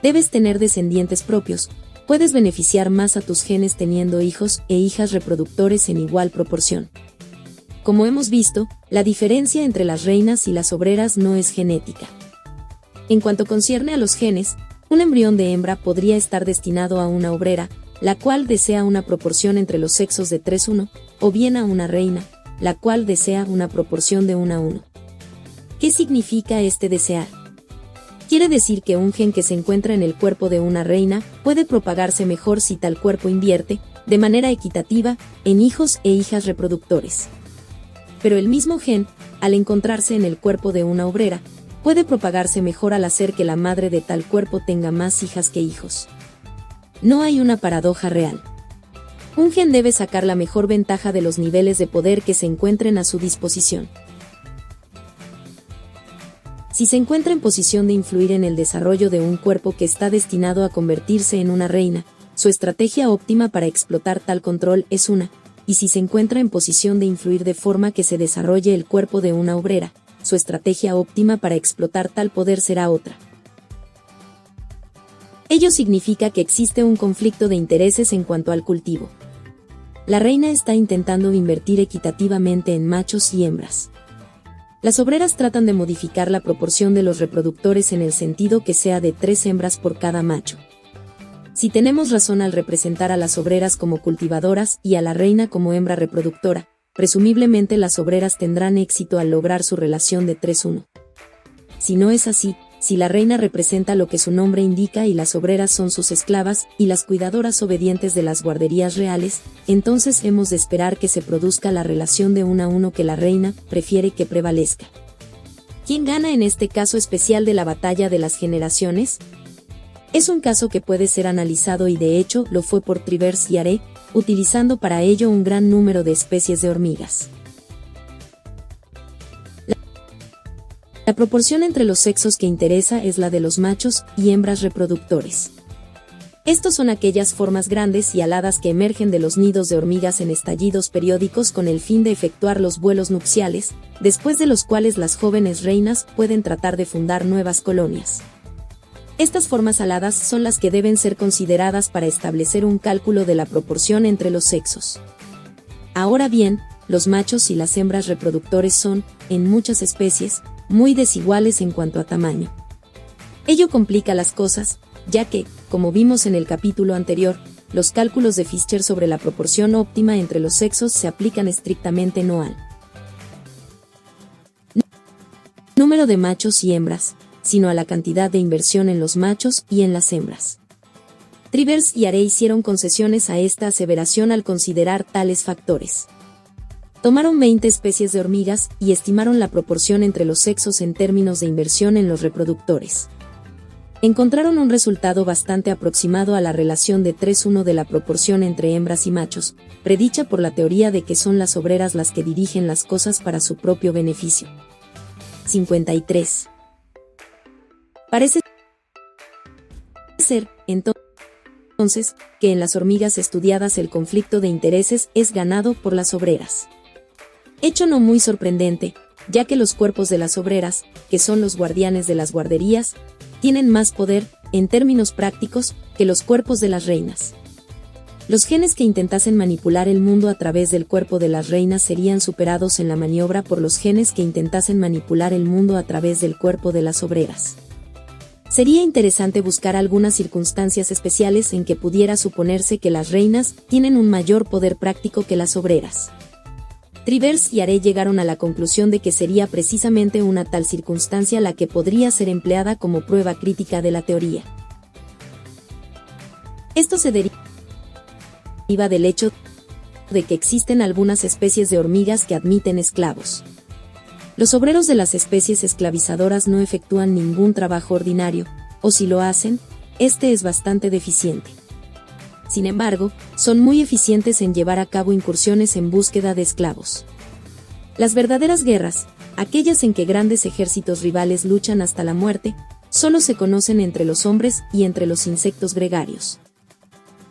S1: Debes tener descendientes propios, puedes beneficiar más a tus genes teniendo hijos e hijas reproductores en igual proporción. Como hemos visto, la diferencia entre las reinas y las obreras no es genética. En cuanto concierne a los genes, un embrión de hembra podría estar destinado a una obrera, la cual desea una proporción entre los sexos de 3-1, o bien a una reina, la cual desea una proporción de 1 a 1. ¿Qué significa este desear? Quiere decir que un gen que se encuentra en el cuerpo de una reina puede propagarse mejor si tal cuerpo invierte, de manera equitativa, en hijos e hijas reproductores pero el mismo gen, al encontrarse en el cuerpo de una obrera, puede propagarse mejor al hacer que la madre de tal cuerpo tenga más hijas que hijos. No hay una paradoja real. Un gen debe sacar la mejor ventaja de los niveles de poder que se encuentren a su disposición. Si se encuentra en posición de influir en el desarrollo de un cuerpo que está destinado a convertirse en una reina, su estrategia óptima para explotar tal control es una, y si se encuentra en posición de influir de forma que se desarrolle el cuerpo de una obrera, su estrategia óptima para explotar tal poder será otra. Ello significa que existe un conflicto de intereses en cuanto al cultivo. la reina está intentando invertir equitativamente en machos y hembras. Las obreras tratan de modificar la proporción de los reproductores en el sentido que sea de tres hembras por cada macho. Si tenemos razón al representar a las obreras como cultivadoras y a la reina como hembra reproductora, presumiblemente las obreras tendrán éxito al lograr su relación de 3-1. Si no es así, si la reina representa lo que su nombre indica y las obreras son sus esclavas y las cuidadoras obedientes de las guarderías reales, entonces hemos de esperar que se produzca la relación de uno a uno que la reina prefiere que prevalezca. ¿Quién gana en este caso especial de la batalla de las generaciones? Es un caso que puede ser analizado y de hecho lo fue por Trivers y Are, utilizando para ello un gran número de especies de hormigas. La proporción entre los sexos que interesa es la de los machos y hembras reproductores. Estos son aquellas formas grandes y aladas que emergen de los nidos de hormigas en estallidos periódicos con el fin de efectuar los vuelos nupciales, después de los cuales las jóvenes reinas pueden tratar de fundar nuevas colonias. Estas formas aladas son las que deben ser consideradas para establecer un cálculo de la proporción entre los sexos. Ahora bien, los machos y las hembras reproductores son, en muchas especies, muy desiguales en cuanto a tamaño. Ello complica las cosas, ya que, como vimos en el capítulo anterior, los cálculos de Fischer sobre la proporción óptima entre los sexos se aplican estrictamente no al número de machos y hembras, sino a la cantidad de inversión en los machos y en las hembras. Trivers y Are hicieron concesiones a esta aseveración al considerar tales factores. Tomaron 20 especies de hormigas y estimaron la proporción entre los sexos en términos de inversión en los reproductores. Encontraron un resultado bastante aproximado a la relación de 3-1 de la proporción entre hembras y machos, predicha por la teoría de que son las obreras las que dirigen las cosas para su propio beneficio. 53. Parece ser, entonces, que en las hormigas estudiadas el conflicto de intereses es ganado por las obreras. Hecho no muy sorprendente, ya que los cuerpos de las obreras, que son los guardianes de las guarderías, tienen más poder, en términos prácticos, que los cuerpos de las reinas. Los genes que intentasen manipular el mundo a través del cuerpo de las reinas serían superados en la maniobra por los genes que intentasen manipular el mundo a través del cuerpo de las obreras. Sería interesante buscar algunas circunstancias especiales en que pudiera suponerse que las reinas tienen un mayor poder práctico que las obreras. Trivers y Are llegaron a la conclusión de que sería precisamente una tal circunstancia la que podría ser empleada como prueba crítica de la teoría. Esto se deriva del hecho de que existen algunas especies de hormigas que admiten esclavos. Los obreros de las especies esclavizadoras no efectúan ningún trabajo ordinario, o si lo hacen, este es bastante deficiente sin embargo, son muy eficientes en llevar a cabo incursiones en búsqueda de esclavos. Las verdaderas guerras, aquellas en que grandes ejércitos rivales luchan hasta la muerte, solo se conocen entre los hombres y entre los insectos gregarios.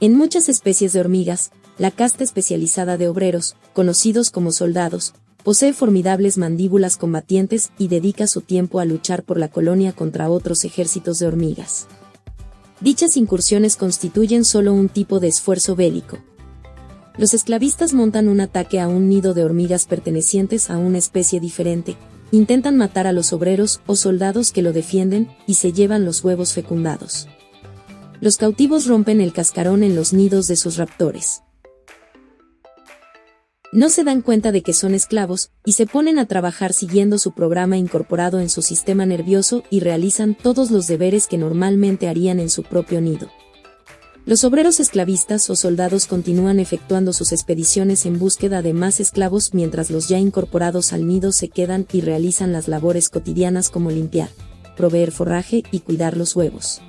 S1: En muchas especies de hormigas, la casta especializada de obreros, conocidos como soldados, posee formidables mandíbulas combatientes y dedica su tiempo a luchar por la colonia contra otros ejércitos de hormigas. Dichas incursiones constituyen solo un tipo de esfuerzo bélico. Los esclavistas montan un ataque a un nido de hormigas pertenecientes a una especie diferente, intentan matar a los obreros o soldados que lo defienden y se llevan los huevos fecundados. Los cautivos rompen el cascarón en los nidos de sus raptores no se dan cuenta de que son esclavos, y se ponen a trabajar siguiendo su programa incorporado en su sistema nervioso y realizan todos los deberes que normalmente harían en su propio nido. Los obreros esclavistas o soldados continúan efectuando sus expediciones en búsqueda de más esclavos mientras los ya incorporados al nido se quedan y realizan las labores cotidianas como limpiar, proveer forraje y cuidar los huevos.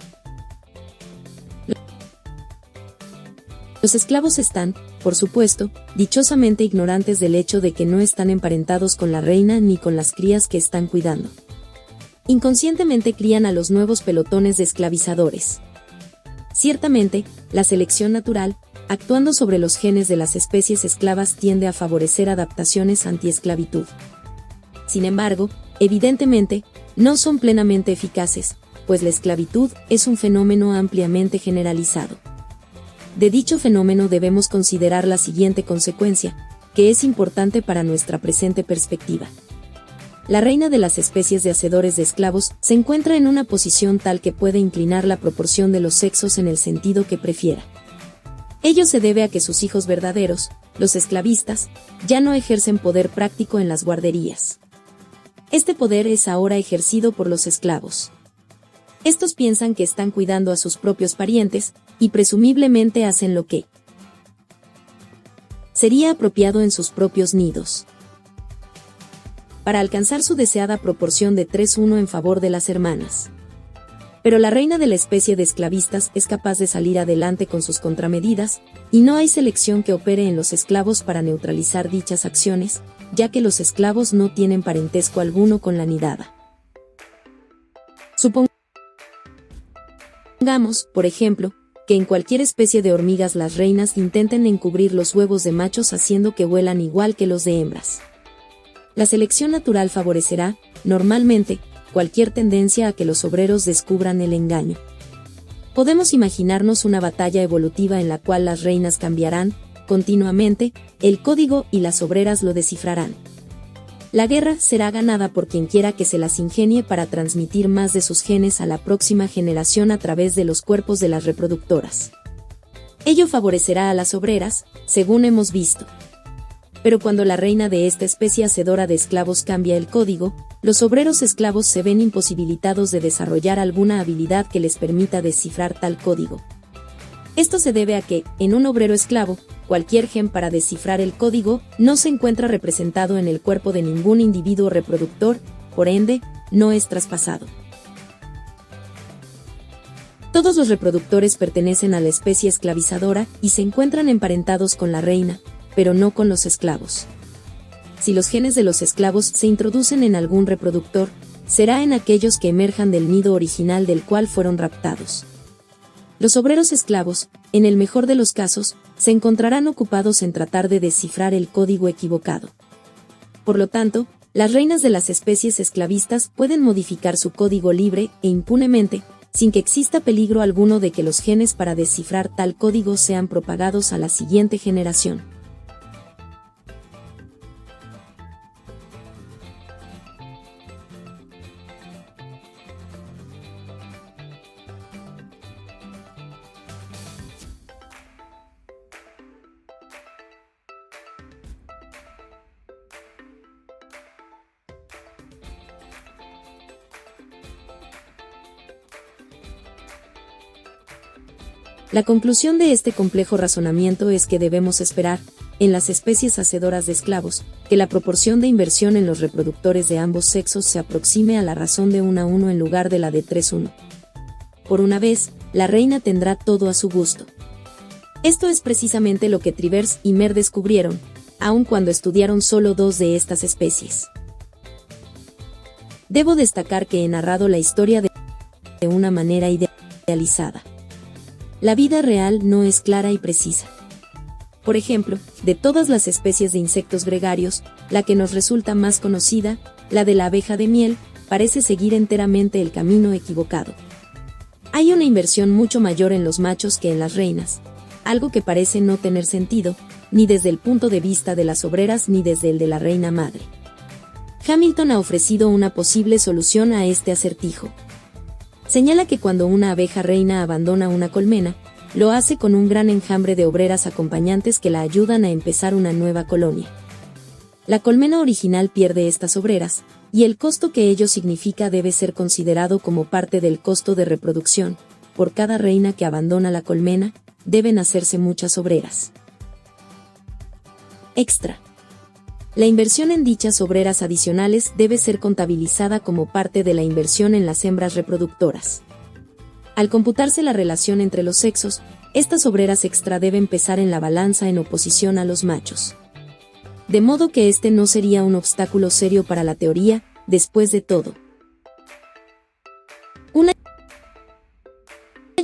S1: Los esclavos están, por supuesto, dichosamente ignorantes del hecho de que no están emparentados con la reina ni con las crías que están cuidando. Inconscientemente crían a los nuevos pelotones de esclavizadores. Ciertamente, la selección natural, actuando sobre los genes de las especies esclavas tiende a favorecer adaptaciones anti-esclavitud. Sin embargo, evidentemente, no son plenamente eficaces, pues la esclavitud es un fenómeno ampliamente generalizado. De dicho fenómeno debemos considerar la siguiente consecuencia, que es importante para nuestra presente perspectiva. La reina de las especies de hacedores de esclavos se encuentra en una posición tal que puede inclinar la proporción de los sexos en el sentido que prefiera. Ello se debe a que sus hijos verdaderos, los esclavistas, ya no ejercen poder práctico en las guarderías. Este poder es ahora ejercido por los esclavos. Estos piensan que están cuidando a sus propios parientes, y presumiblemente hacen lo que sería apropiado en sus propios nidos. Para alcanzar su deseada proporción de 3-1 en favor de las hermanas. Pero la reina de la especie de esclavistas es capaz de salir adelante con sus contramedidas, y no hay selección que opere en los esclavos para neutralizar dichas acciones, ya que los esclavos no tienen parentesco alguno con la nidada. Supongamos, por ejemplo, que en cualquier especie de hormigas las reinas intenten encubrir los huevos de machos haciendo que vuelan igual que los de hembras. La selección natural favorecerá, normalmente, cualquier tendencia a que los obreros descubran el engaño. Podemos imaginarnos una batalla evolutiva en la cual las reinas cambiarán, continuamente, el código y las obreras lo descifrarán. La guerra será ganada por quien quiera que se las ingenie para transmitir más de sus genes a la próxima generación a través de los cuerpos de las reproductoras. Ello favorecerá a las obreras, según hemos visto. Pero cuando la reina de esta especie hacedora de esclavos cambia el código, los obreros esclavos se ven imposibilitados de desarrollar alguna habilidad que les permita descifrar tal código. Esto se debe a que, en un obrero esclavo, cualquier gen para descifrar el código no se encuentra representado en el cuerpo de ningún individuo reproductor, por ende, no es traspasado. Todos los reproductores pertenecen a la especie esclavizadora y se encuentran emparentados con la reina, pero no con los esclavos. Si los genes de los esclavos se introducen en algún reproductor, será en aquellos que emerjan del nido original del cual fueron raptados. Los obreros esclavos, en el mejor de los casos, se encontrarán ocupados en tratar de descifrar el código equivocado. Por lo tanto, las reinas de las especies esclavistas pueden modificar su código libre e impunemente, sin que exista peligro alguno de que los genes para descifrar tal código sean propagados a la siguiente generación. La conclusión de este complejo razonamiento es que debemos esperar, en las especies hacedoras de esclavos, que la proporción de inversión en los reproductores de ambos sexos se aproxime a la razón de 1 a 1 en lugar de la de 3-1. Por una vez, la reina tendrá todo a su gusto. Esto es precisamente lo que Trivers y Mer descubrieron, aun cuando estudiaron solo dos de estas especies. Debo destacar que he narrado la historia de una manera idealizada. La vida real no es clara y precisa. Por ejemplo, de todas las especies de insectos gregarios, la que nos resulta más conocida, la de la abeja de miel, parece seguir enteramente el camino equivocado. Hay una inversión mucho mayor en los machos que en las reinas, algo que parece no tener sentido, ni desde el punto de vista de las obreras ni desde el de la reina madre. Hamilton ha ofrecido una posible solución a este acertijo señala que cuando una abeja reina abandona una colmena, lo hace con un gran enjambre de obreras acompañantes que la ayudan a empezar una nueva colonia. La colmena original pierde estas obreras, y el costo que ello significa debe ser considerado como parte del costo de reproducción. Por cada reina que abandona la colmena, deben hacerse muchas obreras. Extra. La inversión en dichas obreras adicionales debe ser contabilizada como parte de la inversión en las hembras reproductoras. Al computarse la relación entre los sexos, estas obreras extra deben pesar en la balanza en oposición a los machos. De modo que este no sería un obstáculo serio para la teoría, después de todo. Una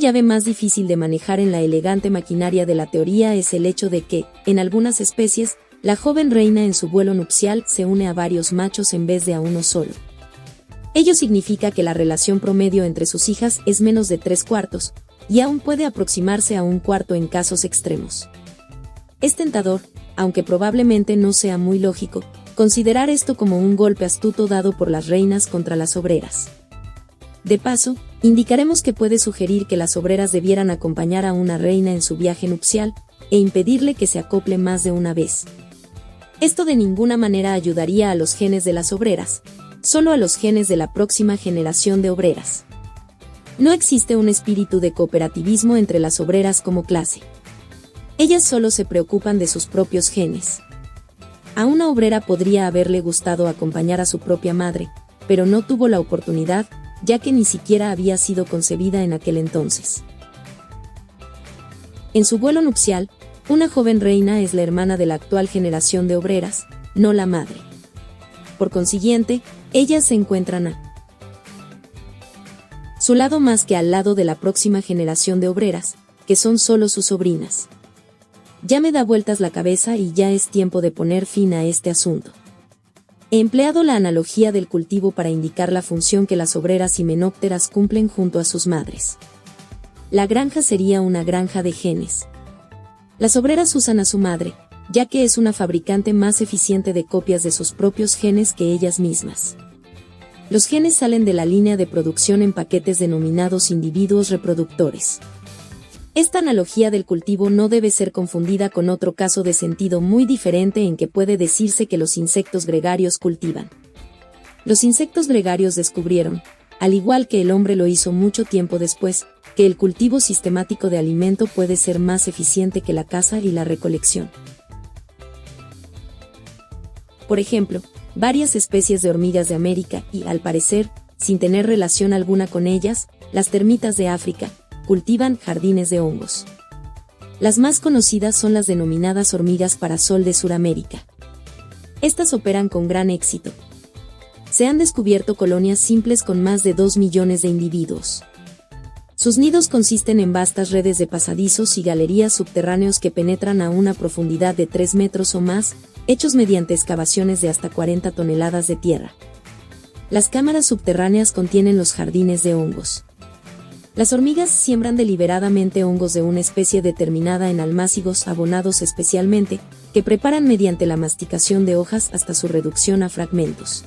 S1: llave más difícil de manejar en la elegante maquinaria de la teoría es el hecho de que, en algunas especies, la joven reina en su vuelo nupcial se une a varios machos en vez de a uno solo. Ello significa que la relación promedio entre sus hijas es menos de tres cuartos, y aún puede aproximarse a un cuarto en casos extremos. Es tentador, aunque probablemente no sea muy lógico, considerar esto como un golpe astuto dado por las reinas contra las obreras. De paso, indicaremos que puede sugerir que las obreras debieran acompañar a una reina en su viaje nupcial, e impedirle que se acople más de una vez. Esto de ninguna manera ayudaría a los genes de las obreras, solo a los genes de la próxima generación de obreras. No existe un espíritu de cooperativismo entre las obreras como clase. Ellas solo se preocupan de sus propios genes. A una obrera podría haberle gustado acompañar a su propia madre, pero no tuvo la oportunidad, ya que ni siquiera había sido concebida en aquel entonces. En su vuelo nupcial, una joven reina es la hermana de la actual generación de obreras, no la madre. Por consiguiente, ellas se encuentran a su lado más que al lado de la próxima generación de obreras, que son solo sus sobrinas. Ya me da vueltas la cabeza y ya es tiempo de poner fin a este asunto. He empleado la analogía del cultivo para indicar la función que las obreras himenópteras cumplen junto a sus madres. La granja sería una granja de genes. Las obreras usan a su madre, ya que es una fabricante más eficiente de copias de sus propios genes que ellas mismas. Los genes salen de la línea de producción en paquetes denominados individuos reproductores. Esta analogía del cultivo no debe ser confundida con otro caso de sentido muy diferente en que puede decirse que los insectos gregarios cultivan. Los insectos gregarios descubrieron, al igual que el hombre lo hizo mucho tiempo después, que el cultivo sistemático de alimento puede ser más eficiente que la caza y la recolección. Por ejemplo, varias especies de hormigas de América y, al parecer, sin tener relación alguna con ellas, las termitas de África, cultivan jardines de hongos. Las más conocidas son las denominadas hormigas parasol de Sudamérica. Estas operan con gran éxito. Se han descubierto colonias simples con más de 2 millones de individuos. Sus nidos consisten en vastas redes de pasadizos y galerías subterráneos que penetran a una profundidad de 3 metros o más, hechos mediante excavaciones de hasta 40 toneladas de tierra. Las cámaras subterráneas contienen los jardines de hongos. Las hormigas siembran deliberadamente hongos de una especie determinada en almácigos abonados especialmente, que preparan mediante la masticación de hojas hasta su reducción a fragmentos.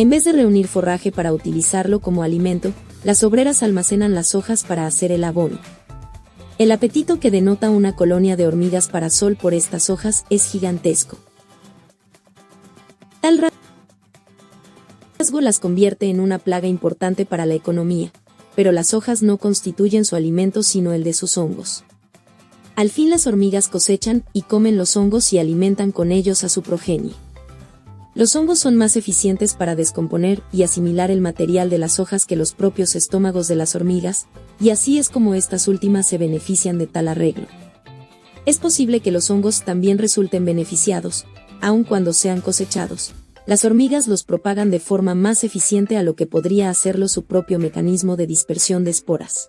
S1: En vez de reunir forraje para utilizarlo como alimento, las obreras almacenan las hojas para hacer el abono. El apetito que denota una colonia de hormigas para sol por estas hojas es gigantesco. Tal rasgo las convierte en una plaga importante para la economía, pero las hojas no constituyen su alimento sino el de sus hongos. Al fin las hormigas cosechan y comen los hongos y alimentan con ellos a su progenie. Los hongos son más eficientes para descomponer y asimilar el material de las hojas que los propios estómagos de las hormigas, y así es como estas últimas se benefician de tal arreglo. Es posible que los hongos también resulten beneficiados, aun cuando sean cosechados, las hormigas los propagan de forma más eficiente a lo que podría hacerlo su propio mecanismo de dispersión de esporas.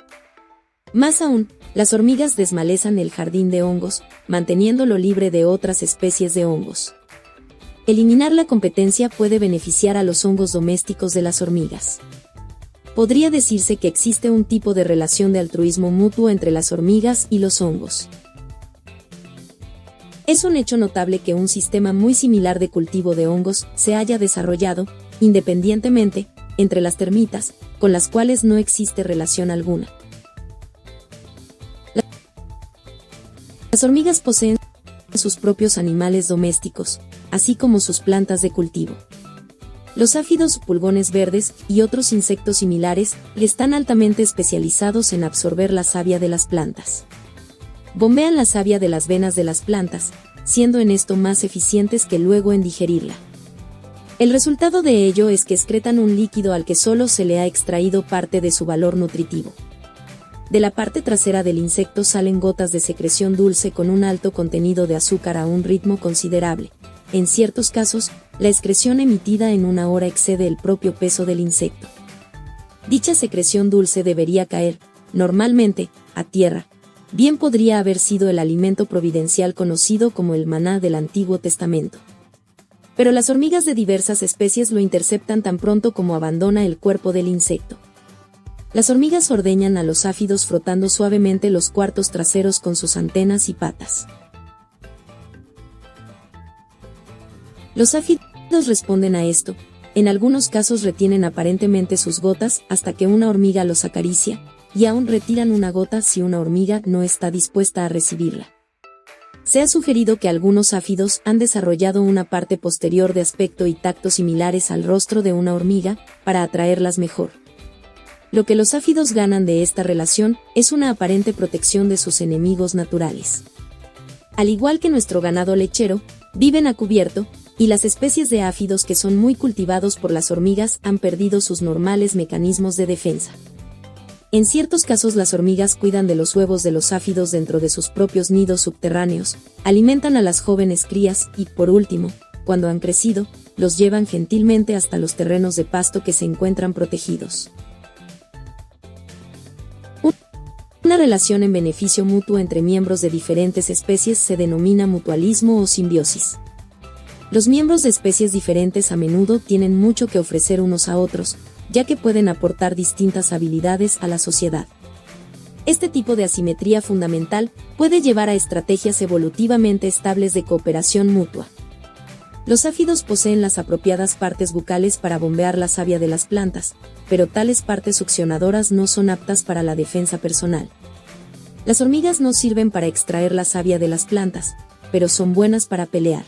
S1: Más aún, las hormigas desmalezan el jardín de hongos, manteniéndolo libre de otras especies de hongos. Eliminar la competencia puede beneficiar a los hongos domésticos de las hormigas. Podría decirse que existe un tipo de relación de altruismo mutuo entre las hormigas y los hongos. Es un hecho notable que un sistema muy similar de cultivo de hongos se haya desarrollado, independientemente, entre las termitas, con las cuales no existe relación alguna. Las hormigas poseen sus propios animales domésticos, así como sus plantas de cultivo. Los áfidos pulgones verdes y otros insectos similares están altamente especializados en absorber la savia de las plantas bombean la savia de las venas de las plantas, siendo en esto más eficientes que luego en digerirla. El resultado de ello es que excretan un líquido al que solo se le ha extraído parte de su valor nutritivo. De la parte trasera del insecto salen gotas de secreción dulce con un alto contenido de azúcar a un ritmo considerable. En ciertos casos, la excreción emitida en una hora excede el propio peso del insecto. Dicha secreción dulce debería caer, normalmente, a tierra, bien podría haber sido el alimento providencial conocido como el maná del Antiguo Testamento. Pero las hormigas de diversas especies lo interceptan tan pronto como abandona el cuerpo del insecto. Las hormigas ordeñan a los áfidos frotando suavemente los cuartos traseros con sus antenas y patas. Los áfidos responden a esto, en algunos casos retienen aparentemente sus gotas hasta que una hormiga los acaricia, y aún retiran una gota si una hormiga no está dispuesta a recibirla. Se ha sugerido que algunos áfidos han desarrollado una parte posterior de aspecto y tacto similares al rostro de una hormiga, para atraerlas mejor. Lo que los áfidos ganan de esta relación es una aparente protección de sus enemigos naturales. Al igual que nuestro ganado lechero, viven a cubierto, y las especies de áfidos que son muy cultivados por las hormigas han perdido sus normales mecanismos de defensa. En ciertos casos las hormigas cuidan de los huevos de los áfidos dentro de sus propios nidos subterráneos, alimentan a las jóvenes crías y, por último, cuando han crecido, los llevan gentilmente hasta los terrenos de pasto que se encuentran protegidos. Una relación en beneficio mutuo entre miembros de diferentes especies se denomina mutualismo o simbiosis. Los miembros de especies diferentes a menudo tienen mucho que ofrecer unos a otros, ya que pueden aportar distintas habilidades a la sociedad. Este tipo de asimetría fundamental puede llevar a estrategias evolutivamente estables de cooperación mutua. Los áfidos poseen las apropiadas partes bucales para bombear la savia de las plantas, pero tales partes succionadoras no son aptas para la defensa personal. Las hormigas no sirven para extraer la savia de las plantas, pero son buenas para pelear.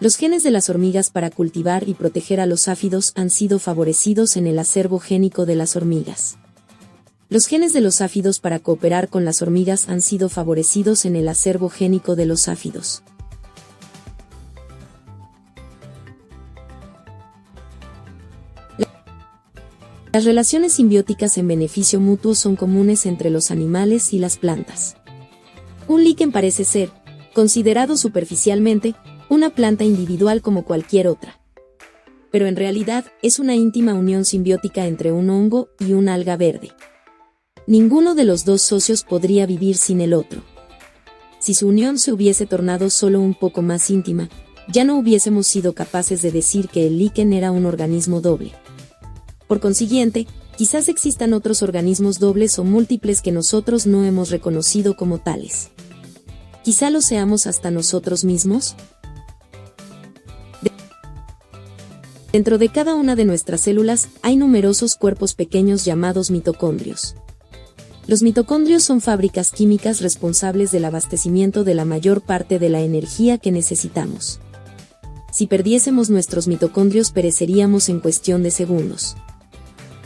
S1: Los genes de las hormigas para cultivar y proteger a los áfidos han sido favorecidos en el acervo génico de las hormigas. Los genes de los áfidos para cooperar con las hormigas han sido favorecidos en el acervo génico de los áfidos. Las relaciones simbióticas en beneficio mutuo son comunes entre los animales y las plantas. Un líquen parece ser, considerado superficialmente, una planta individual como cualquier otra. Pero en realidad es una íntima unión simbiótica entre un hongo y una alga verde. Ninguno de los dos socios podría vivir sin el otro. Si su unión se hubiese tornado solo un poco más íntima, ya no hubiésemos sido capaces de decir que el líquen era un organismo doble. Por consiguiente, quizás existan otros organismos dobles o múltiples que nosotros no hemos reconocido como tales. Quizá lo seamos hasta nosotros mismos, Dentro de cada una de nuestras células hay numerosos cuerpos pequeños llamados mitocondrios. Los mitocondrios son fábricas químicas responsables del abastecimiento de la mayor parte de la energía que necesitamos. Si perdiésemos nuestros mitocondrios pereceríamos en cuestión de segundos.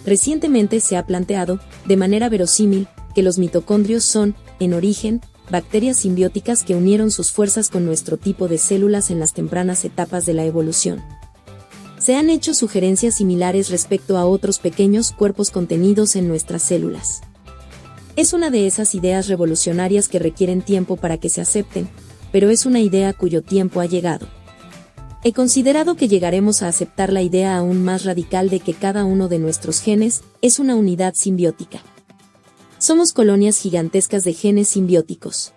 S1: Recientemente se ha planteado, de manera verosímil, que los mitocondrios son, en origen, bacterias simbióticas que unieron sus fuerzas con nuestro tipo de células en las tempranas etapas de la evolución se han hecho sugerencias similares respecto a otros pequeños cuerpos contenidos en nuestras células. Es una de esas ideas revolucionarias que requieren tiempo para que se acepten, pero es una idea cuyo tiempo ha llegado. He considerado que llegaremos a aceptar la idea aún más radical de que cada uno de nuestros genes es una unidad simbiótica. Somos colonias gigantescas de genes simbióticos.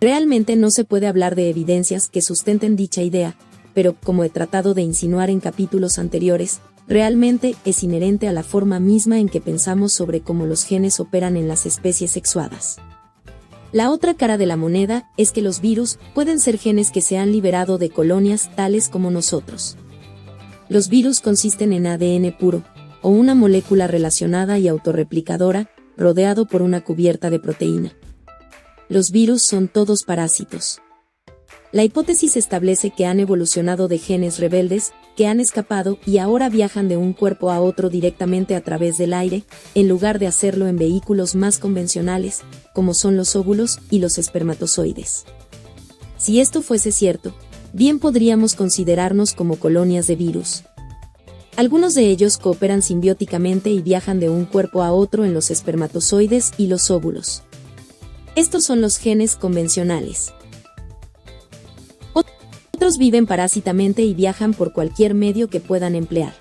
S1: Realmente no se puede hablar de evidencias que sustenten dicha idea, pero, como he tratado de insinuar en capítulos anteriores, realmente es inherente a la forma misma en que pensamos sobre cómo los genes operan en las especies sexuadas. La otra cara de la moneda es que los virus pueden ser genes que se han liberado de colonias tales como nosotros. Los virus consisten en ADN puro, o una molécula relacionada y autorreplicadora, rodeado por una cubierta de proteína. Los virus son todos parásitos. La hipótesis establece que han evolucionado de genes rebeldes, que han escapado y ahora viajan de un cuerpo a otro directamente a través del aire, en lugar de hacerlo en vehículos más convencionales, como son los óvulos y los espermatozoides. Si esto fuese cierto, bien podríamos considerarnos como colonias de virus. Algunos de ellos cooperan simbióticamente y viajan de un cuerpo a otro en los espermatozoides y los óvulos. Estos son los genes convencionales. Otros viven parásitamente y viajan por cualquier medio que puedan emplear.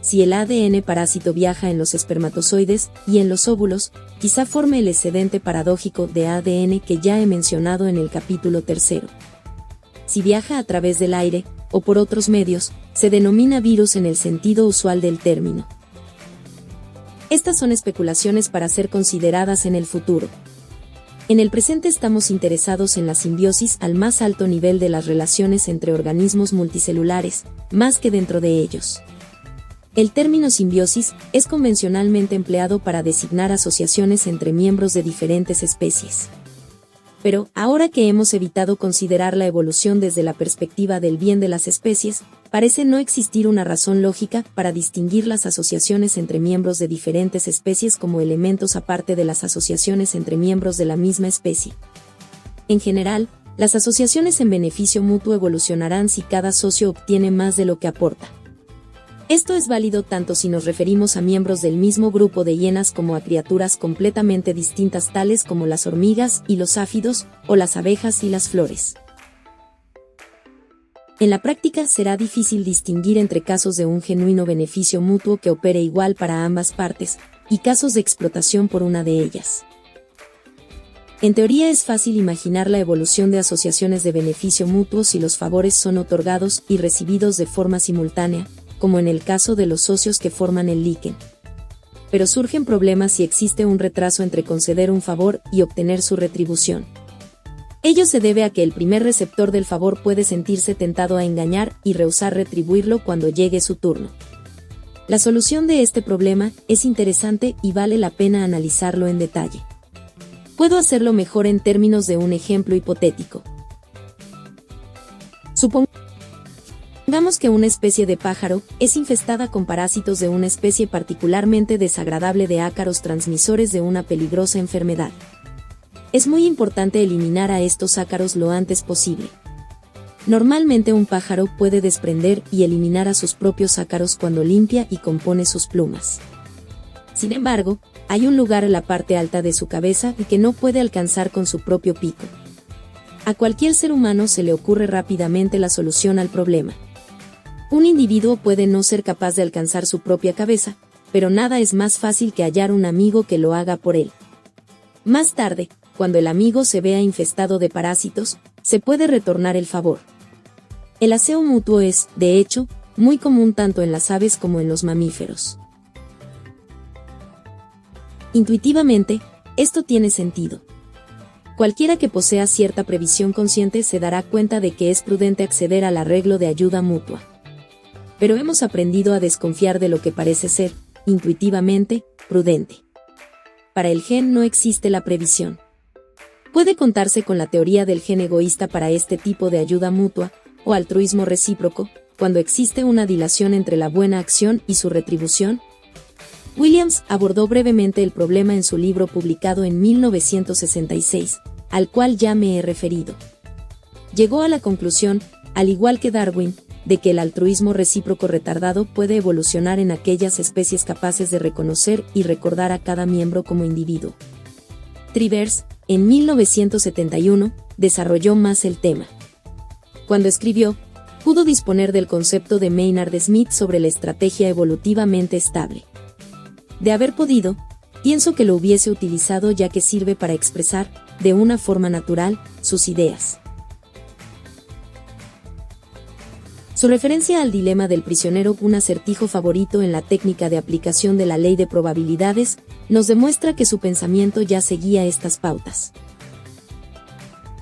S1: Si el ADN parásito viaja en los espermatozoides y en los óvulos, quizá forme el excedente paradójico de ADN que ya he mencionado en el capítulo tercero. si viaja a través del aire, o por otros medios, se denomina virus en el sentido usual del término. Estas son especulaciones para ser consideradas en el futuro. En el presente estamos interesados en la simbiosis al más alto nivel de las relaciones entre organismos multicelulares, más que dentro de ellos. El término simbiosis es convencionalmente empleado para designar asociaciones entre miembros de diferentes especies. Pero, ahora que hemos evitado considerar la evolución desde la perspectiva del bien de las especies, parece no existir una razón lógica para distinguir las asociaciones entre miembros de diferentes especies como elementos aparte de las asociaciones entre miembros de la misma especie. En general, las asociaciones en beneficio mutuo evolucionarán si cada socio obtiene más de lo que aporta. Esto es válido tanto si nos referimos a miembros del mismo grupo de hienas como a criaturas completamente distintas tales como las hormigas y los áfidos, o las abejas y las flores. En la práctica será difícil distinguir entre casos de un genuino beneficio mutuo que opere igual para ambas partes, y casos de explotación por una de ellas. En teoría es fácil imaginar la evolución de asociaciones de beneficio mutuo si los favores son otorgados y recibidos de forma simultánea, como en el caso de los socios que forman el líquen. Pero surgen problemas si existe un retraso entre conceder un favor y obtener su retribución. Ello se debe a que el primer receptor del favor puede sentirse tentado a engañar y rehusar retribuirlo cuando llegue su turno. La solución de este problema es interesante y vale la pena analizarlo en detalle. Puedo hacerlo mejor en términos de un ejemplo hipotético. Supongo Supongamos que una especie de pájaro es infestada con parásitos de una especie particularmente desagradable de ácaros transmisores de una peligrosa enfermedad. Es muy importante eliminar a estos ácaros lo antes posible. Normalmente un pájaro puede desprender y eliminar a sus propios ácaros cuando limpia y compone sus plumas. Sin embargo, hay un lugar en la parte alta de su cabeza y que no puede alcanzar con su propio pico. A cualquier ser humano se le ocurre rápidamente la solución al problema. Un individuo puede no ser capaz de alcanzar su propia cabeza, pero nada es más fácil que hallar un amigo que lo haga por él. Más tarde, cuando el amigo se vea infestado de parásitos, se puede retornar el favor. El aseo mutuo es, de hecho, muy común tanto en las aves como en los mamíferos. Intuitivamente, esto tiene sentido. Cualquiera que posea cierta previsión consciente se dará cuenta de que es prudente acceder al arreglo de ayuda mutua pero hemos aprendido a desconfiar de lo que parece ser, intuitivamente, prudente. Para el gen no existe la previsión. Puede contarse con la teoría del gen egoísta para este tipo de ayuda mutua, o altruismo recíproco, cuando existe una dilación entre la buena acción y su retribución. Williams abordó brevemente el problema en su libro publicado en 1966, al cual ya me he referido. Llegó a la conclusión, al igual que Darwin, de que el altruismo recíproco retardado puede evolucionar en aquellas especies capaces de reconocer y recordar a cada miembro como individuo. Trivers, en 1971, desarrolló más el tema. Cuando escribió, pudo disponer del concepto de Maynard Smith sobre la estrategia evolutivamente estable. De haber podido, pienso que lo hubiese utilizado ya que sirve para expresar, de una forma natural, sus ideas. Su referencia al dilema del prisionero, un acertijo favorito en la técnica de aplicación de la ley de probabilidades, nos demuestra que su pensamiento ya seguía estas pautas.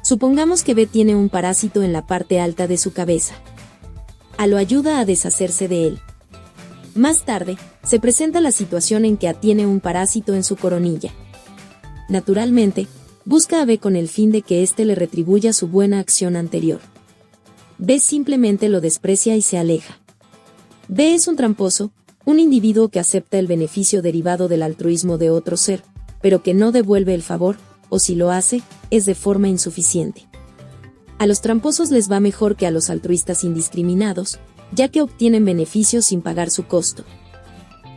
S1: Supongamos que B tiene un parásito en la parte alta de su cabeza. A lo ayuda a deshacerse de él. Más tarde, se presenta la situación en que A tiene un parásito en su coronilla. Naturalmente, busca a B con el fin de que éste le retribuya su buena acción anterior. B simplemente lo desprecia y se aleja. B es un tramposo, un individuo que acepta el beneficio derivado del altruismo de otro ser, pero que no devuelve el favor, o si lo hace, es de forma insuficiente. A los tramposos les va mejor que a los altruistas indiscriminados, ya que obtienen beneficios sin pagar su costo.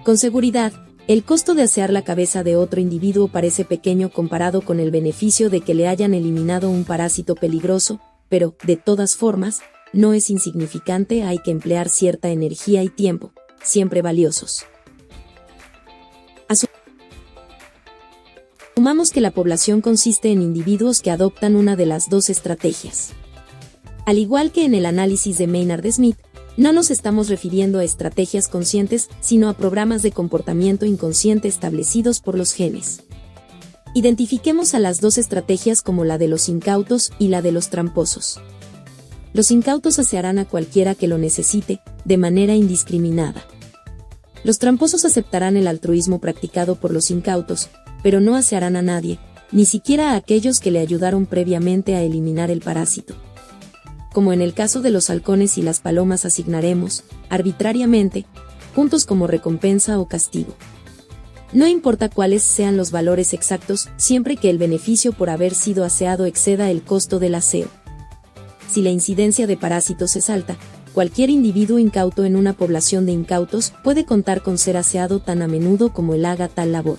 S1: Con seguridad, el costo de asear la cabeza de otro individuo parece pequeño comparado con el beneficio de que le hayan eliminado un parásito peligroso, pero, de todas formas, no es insignificante, hay que emplear cierta energía y tiempo, siempre valiosos. Asumamos que la población consiste en individuos que adoptan una de las dos estrategias. Al igual que en el análisis de Maynard Smith, no nos estamos refiriendo a estrategias conscientes, sino a programas de comportamiento inconsciente establecidos por los genes. Identifiquemos a las dos estrategias como la de los incautos y la de los tramposos. Los incautos asearán a cualquiera que lo necesite, de manera indiscriminada. Los tramposos aceptarán el altruismo practicado por los incautos, pero no asearán a nadie, ni siquiera a aquellos que le ayudaron previamente a eliminar el parásito. Como en el caso de los halcones y las palomas asignaremos, arbitrariamente, puntos como recompensa o castigo. No importa cuáles sean los valores exactos, siempre que el beneficio por haber sido aseado exceda el costo del aseo. Si la incidencia de parásitos es alta, cualquier individuo incauto en una población de incautos puede contar con ser aseado tan a menudo como él haga tal labor.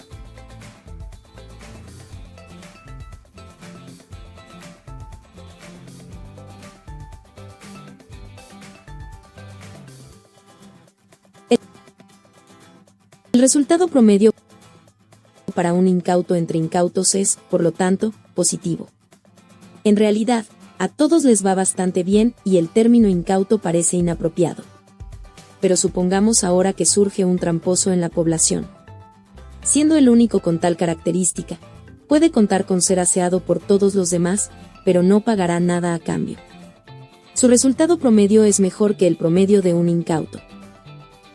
S1: El resultado promedio para un incauto entre incautos es, por lo tanto, positivo. En realidad, a todos les va bastante bien y el término incauto parece inapropiado. Pero supongamos ahora que surge un tramposo en la población. Siendo el único con tal característica, puede contar con ser aseado por todos los demás, pero no pagará nada a cambio. Su resultado promedio es mejor que el promedio de un incauto.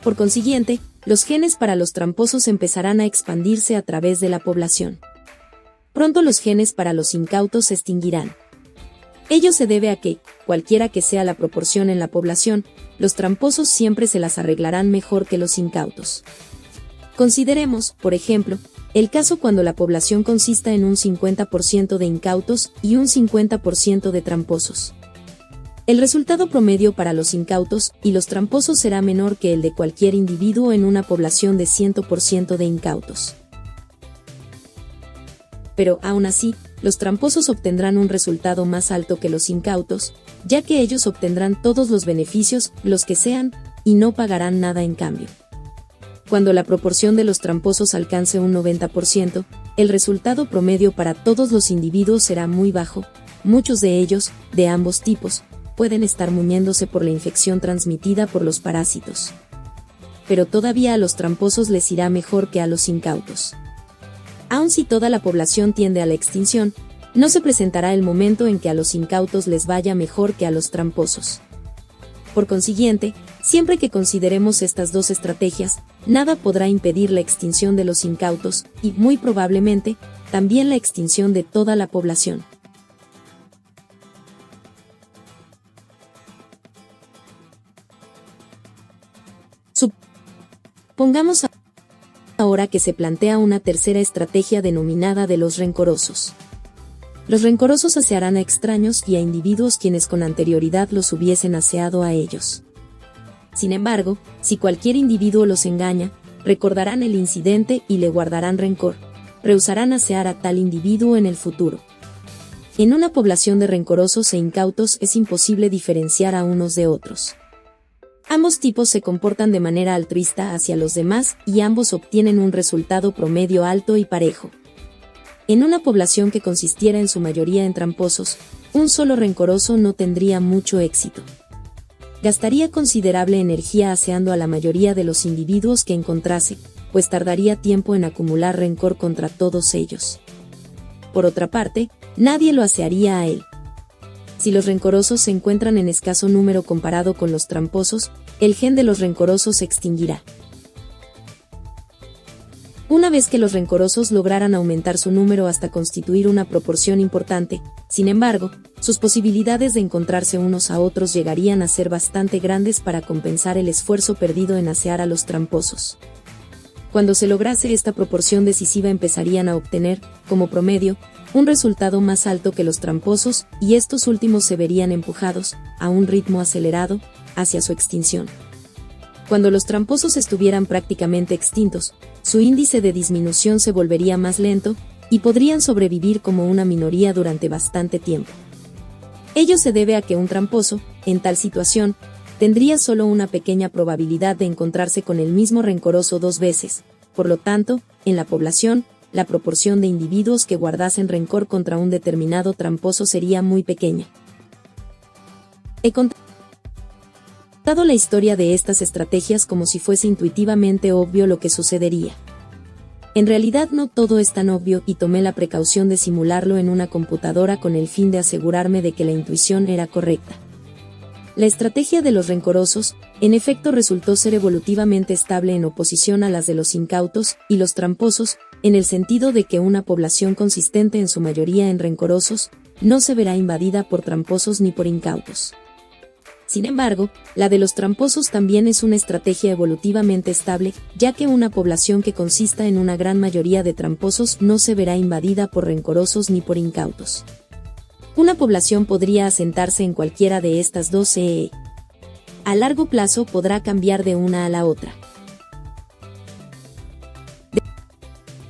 S1: Por consiguiente, los genes para los tramposos empezarán a expandirse a través de la población. Pronto los genes para los incautos se extinguirán. Ello se debe a que, cualquiera que sea la proporción en la población, los tramposos siempre se las arreglarán mejor que los incautos. Consideremos, por ejemplo, el caso cuando la población consista en un 50% de incautos y un 50% de tramposos. El resultado promedio para los incautos y los tramposos será menor que el de cualquier individuo en una población de 100% de incautos. Pero, aún así, los tramposos obtendrán un resultado más alto que los incautos, ya que ellos obtendrán todos los beneficios, los que sean, y no pagarán nada en cambio. Cuando la proporción de los tramposos alcance un 90%, el resultado promedio para todos los individuos será muy bajo, muchos de ellos, de ambos tipos, pueden estar muñéndose por la infección transmitida por los parásitos. Pero todavía a los tramposos les irá mejor que a los incautos. Aun si toda la población tiende a la extinción, no se presentará el momento en que a los incautos les vaya mejor que a los tramposos. Por consiguiente, siempre que consideremos estas dos estrategias, nada podrá impedir la extinción de los incautos, y muy probablemente, también la extinción de toda la población. Supongamos ahora que se plantea una tercera estrategia denominada de los rencorosos. Los rencorosos asearán a extraños y a individuos quienes con anterioridad los hubiesen aseado a ellos. Sin embargo, si cualquier individuo los engaña, recordarán el incidente y le guardarán rencor, rehusarán asear a tal individuo en el futuro. En una población de rencorosos e incautos es imposible diferenciar a unos de otros. Ambos tipos se comportan de manera altruista hacia los demás y ambos obtienen un resultado promedio alto y parejo. En una población que consistiera en su mayoría en tramposos, un solo rencoroso no tendría mucho éxito. Gastaría considerable energía aseando a la mayoría de los individuos que encontrase, pues tardaría tiempo en acumular rencor contra todos ellos. Por otra parte, nadie lo asearía a él. Si los rencorosos se encuentran en escaso número comparado con los tramposos, el gen de los rencorosos se extinguirá. Una vez que los rencorosos lograran aumentar su número hasta constituir una proporción importante, sin embargo, sus posibilidades de encontrarse unos a otros llegarían a ser bastante grandes para compensar el esfuerzo perdido en asear a los tramposos. Cuando se lograse esta proporción decisiva empezarían a obtener, como promedio, un resultado más alto que los tramposos, y estos últimos se verían empujados, a un ritmo acelerado, hacia su extinción. Cuando los tramposos estuvieran prácticamente extintos, su índice de disminución se volvería más lento, y podrían sobrevivir como una minoría durante bastante tiempo. Ello se debe a que un tramposo, en tal situación, tendría solo una pequeña probabilidad de encontrarse con el mismo rencoroso dos veces, por lo tanto, en la población, la proporción de individuos que guardasen rencor contra un determinado tramposo sería muy pequeña. He contado la historia de estas estrategias como si fuese intuitivamente obvio lo que sucedería. En realidad no todo es tan obvio y tomé la precaución de simularlo en una computadora con el fin de asegurarme de que la intuición era correcta. La estrategia de los rencorosos, en efecto, resultó ser evolutivamente estable en oposición a las de los incautos y los tramposos, en el sentido de que una población consistente en su mayoría en rencorosos, no se verá invadida por tramposos ni por incautos. Sin embargo, la de los tramposos también es una estrategia evolutivamente estable, ya que una población que consista en una gran mayoría de tramposos no se verá invadida por rencorosos ni por incautos. Una población podría asentarse en cualquiera de estas dos CE. A largo plazo podrá cambiar de una a la otra.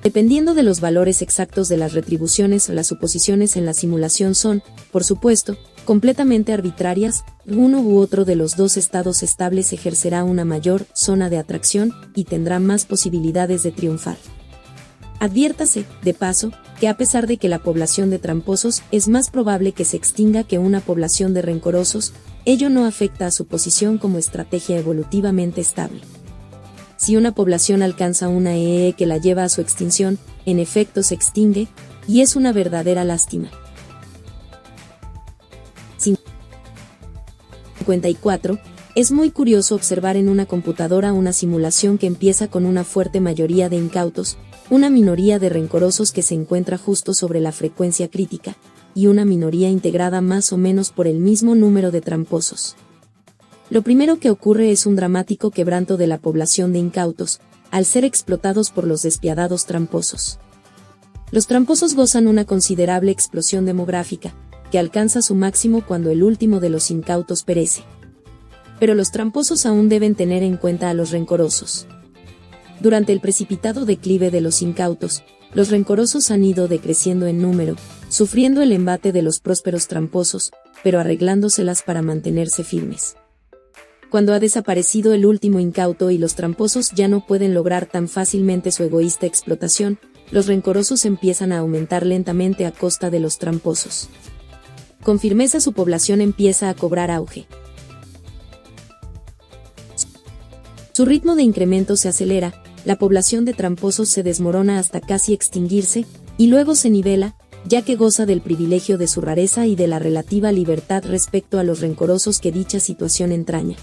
S1: Dependiendo de los valores exactos de las retribuciones, las suposiciones en la simulación son, por supuesto, completamente arbitrarias, uno u otro de los dos estados estables ejercerá una mayor zona de atracción y tendrá más posibilidades de triunfar. Adviértase, de paso, que a pesar de que la población de tramposos es más probable que se extinga que una población de rencorosos, ello no afecta a su posición como estrategia evolutivamente estable. Si una población alcanza una EE que la lleva a su extinción, en efecto se extingue, y es una verdadera lástima. 54. Es muy curioso observar en una computadora una simulación que empieza con una fuerte mayoría de incautos, una minoría de rencorosos que se encuentra justo sobre la frecuencia crítica, y una minoría integrada más o menos por el mismo número de tramposos. Lo primero que ocurre es un dramático quebranto de la población de incautos, al ser explotados por los despiadados tramposos. Los tramposos gozan una considerable explosión demográfica, que alcanza su máximo cuando el último de los incautos perece. Pero los tramposos aún deben tener en cuenta a los rencorosos. Durante el precipitado declive de los incautos, los rencorosos han ido decreciendo en número, sufriendo el embate de los prósperos tramposos, pero arreglándoselas para mantenerse firmes. Cuando ha desaparecido el último incauto y los tramposos ya no pueden lograr tan fácilmente su egoísta explotación, los rencorosos empiezan a aumentar lentamente a costa de los tramposos. Con firmeza su población empieza a cobrar auge. Su ritmo de incremento se acelera, la población de tramposos se desmorona hasta casi extinguirse, y luego se nivela, ya que goza del privilegio de su rareza y de la relativa libertad respecto a los rencorosos que dicha situación entraña.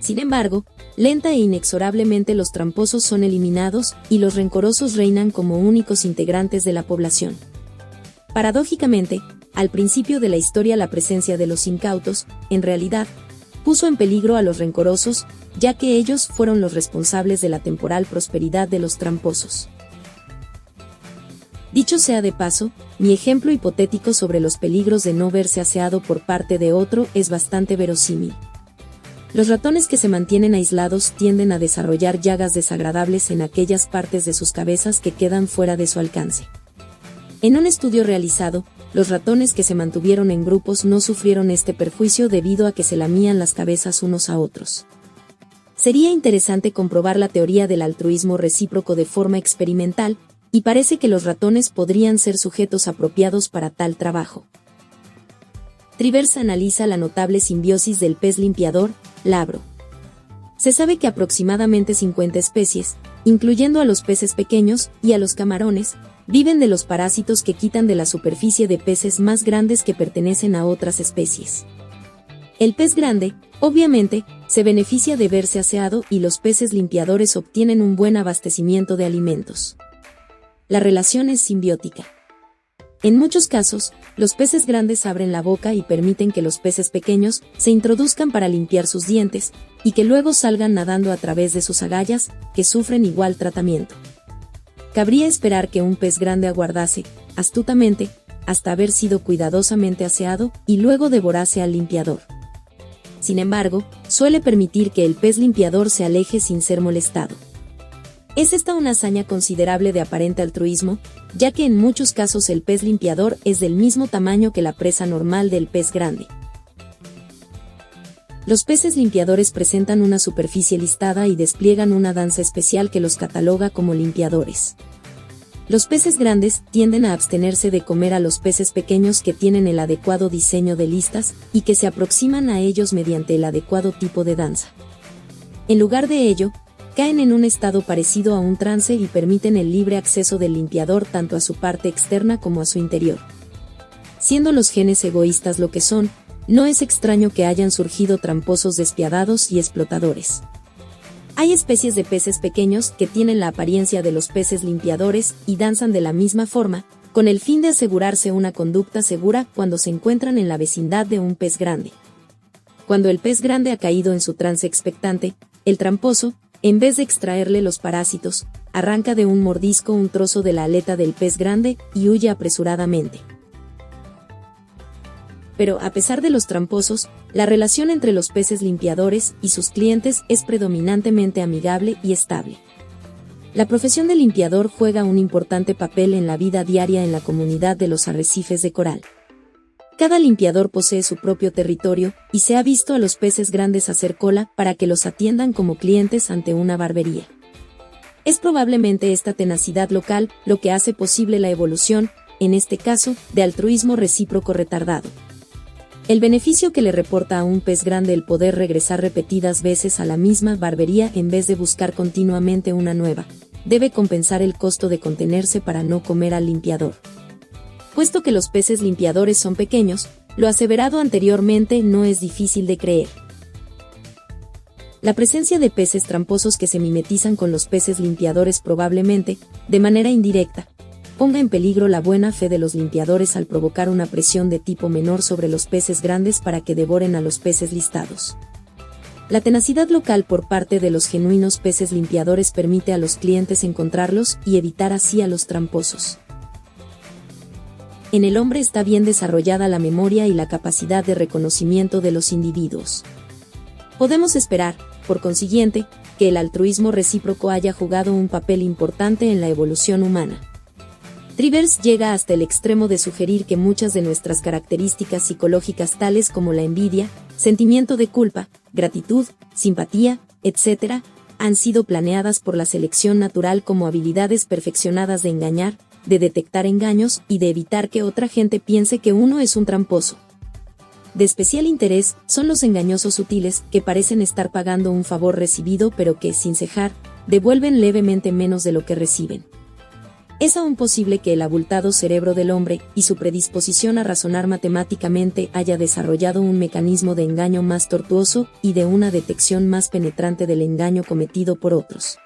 S1: Sin embargo, lenta e inexorablemente los tramposos son eliminados y los rencorosos reinan como únicos integrantes de la población. Paradójicamente, al principio de la historia la presencia de los incautos, en realidad, puso en peligro a los rencorosos, ya que ellos fueron los responsables de la temporal prosperidad de los tramposos. Dicho sea de paso, mi ejemplo hipotético sobre los peligros de no verse aseado por parte de otro es bastante verosímil. Los ratones que se mantienen aislados tienden a desarrollar llagas desagradables en aquellas partes de sus cabezas que quedan fuera de su alcance. En un estudio realizado, los ratones que se mantuvieron en grupos no sufrieron este perjuicio debido a que se lamían las cabezas unos a otros. Sería interesante comprobar la teoría del altruismo recíproco de forma experimental, y parece que los ratones podrían ser sujetos apropiados para tal trabajo. Trivers analiza la notable simbiosis del pez limpiador, labro. Se sabe que aproximadamente 50 especies, incluyendo a los peces pequeños y a los camarones, viven de los parásitos que quitan de la superficie de peces más grandes que pertenecen a otras especies. El pez grande, obviamente, se beneficia de verse aseado y los peces limpiadores obtienen un buen abastecimiento de alimentos. La relación es simbiótica. En muchos casos, los peces grandes abren la boca y permiten que los peces pequeños se introduzcan para limpiar sus dientes, y que luego salgan nadando a través de sus agallas, que sufren igual tratamiento. Cabría esperar que un pez grande aguardase, astutamente, hasta haber sido cuidadosamente aseado y luego devorase al limpiador. Sin embargo, suele permitir que el pez limpiador se aleje sin ser molestado. Es esta una hazaña considerable de aparente altruismo, ya que en muchos casos el pez limpiador es del mismo tamaño que la presa normal del pez grande. Los peces limpiadores presentan una superficie listada y despliegan una danza especial que los cataloga como limpiadores. Los peces grandes tienden a abstenerse de comer a los peces pequeños que tienen el adecuado diseño de listas y que se aproximan a ellos mediante el adecuado tipo de danza. En lugar de ello, caen en un estado parecido a un trance y permiten el libre acceso del limpiador tanto a su parte externa como a su interior. Siendo los genes egoístas lo que son, no es extraño que hayan surgido tramposos despiadados y explotadores. Hay especies de peces pequeños que tienen la apariencia de los peces limpiadores y danzan de la misma forma, con el fin de asegurarse una conducta segura cuando se encuentran en la vecindad de un pez grande. Cuando el pez grande ha caído en su trance expectante, el tramposo, en vez de extraerle los parásitos, arranca de un mordisco un trozo de la aleta del pez grande y huye apresuradamente pero a pesar de los tramposos, la relación entre los peces limpiadores y sus clientes es predominantemente amigable y estable. La profesión de limpiador juega un importante papel en la vida diaria en la comunidad de los arrecifes de coral. Cada limpiador posee su propio territorio y se ha visto a los peces grandes hacer cola para que los atiendan como clientes ante una barbería. Es probablemente esta tenacidad local lo que hace posible la evolución, en este caso, de altruismo recíproco retardado. El beneficio que le reporta a un pez grande el poder regresar repetidas veces a la misma barbería en vez de buscar continuamente una nueva, debe compensar el costo de contenerse para no comer al limpiador. Puesto que los peces limpiadores son pequeños, lo aseverado anteriormente no es difícil de creer. La presencia de peces tramposos que se mimetizan con los peces limpiadores probablemente, de manera indirecta, ponga en peligro la buena fe de los limpiadores al provocar una presión de tipo menor sobre los peces grandes para que devoren a los peces listados. La tenacidad local por parte de los genuinos peces limpiadores permite a los clientes encontrarlos y evitar así a los tramposos. En el hombre está bien desarrollada la memoria y la capacidad de reconocimiento de los individuos. Podemos esperar, por consiguiente, que el altruismo recíproco haya jugado un papel importante en la evolución humana. Trivers llega hasta el extremo de sugerir que muchas de nuestras características psicológicas tales como la envidia, sentimiento de culpa, gratitud, simpatía, etc., han sido planeadas por la selección natural como habilidades perfeccionadas de engañar, de detectar engaños y de evitar que otra gente piense que uno es un tramposo. De especial interés son los engañosos sutiles que parecen estar pagando un favor recibido pero que, sin cejar, devuelven levemente menos de lo que reciben es aún posible que el abultado cerebro del hombre y su predisposición a razonar matemáticamente haya desarrollado un mecanismo de engaño más tortuoso y de una detección más penetrante del engaño cometido por otros.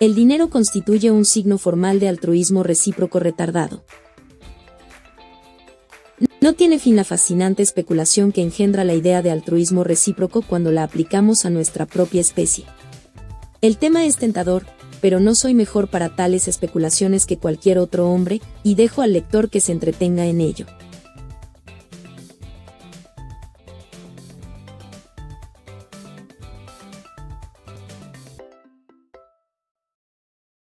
S1: El dinero constituye un signo formal de altruismo recíproco retardado. No tiene fin la fascinante especulación que engendra la idea de altruismo recíproco cuando la aplicamos a nuestra propia especie. El tema es tentador, pero no soy mejor para tales especulaciones que cualquier otro hombre, y dejo al lector que se entretenga en ello.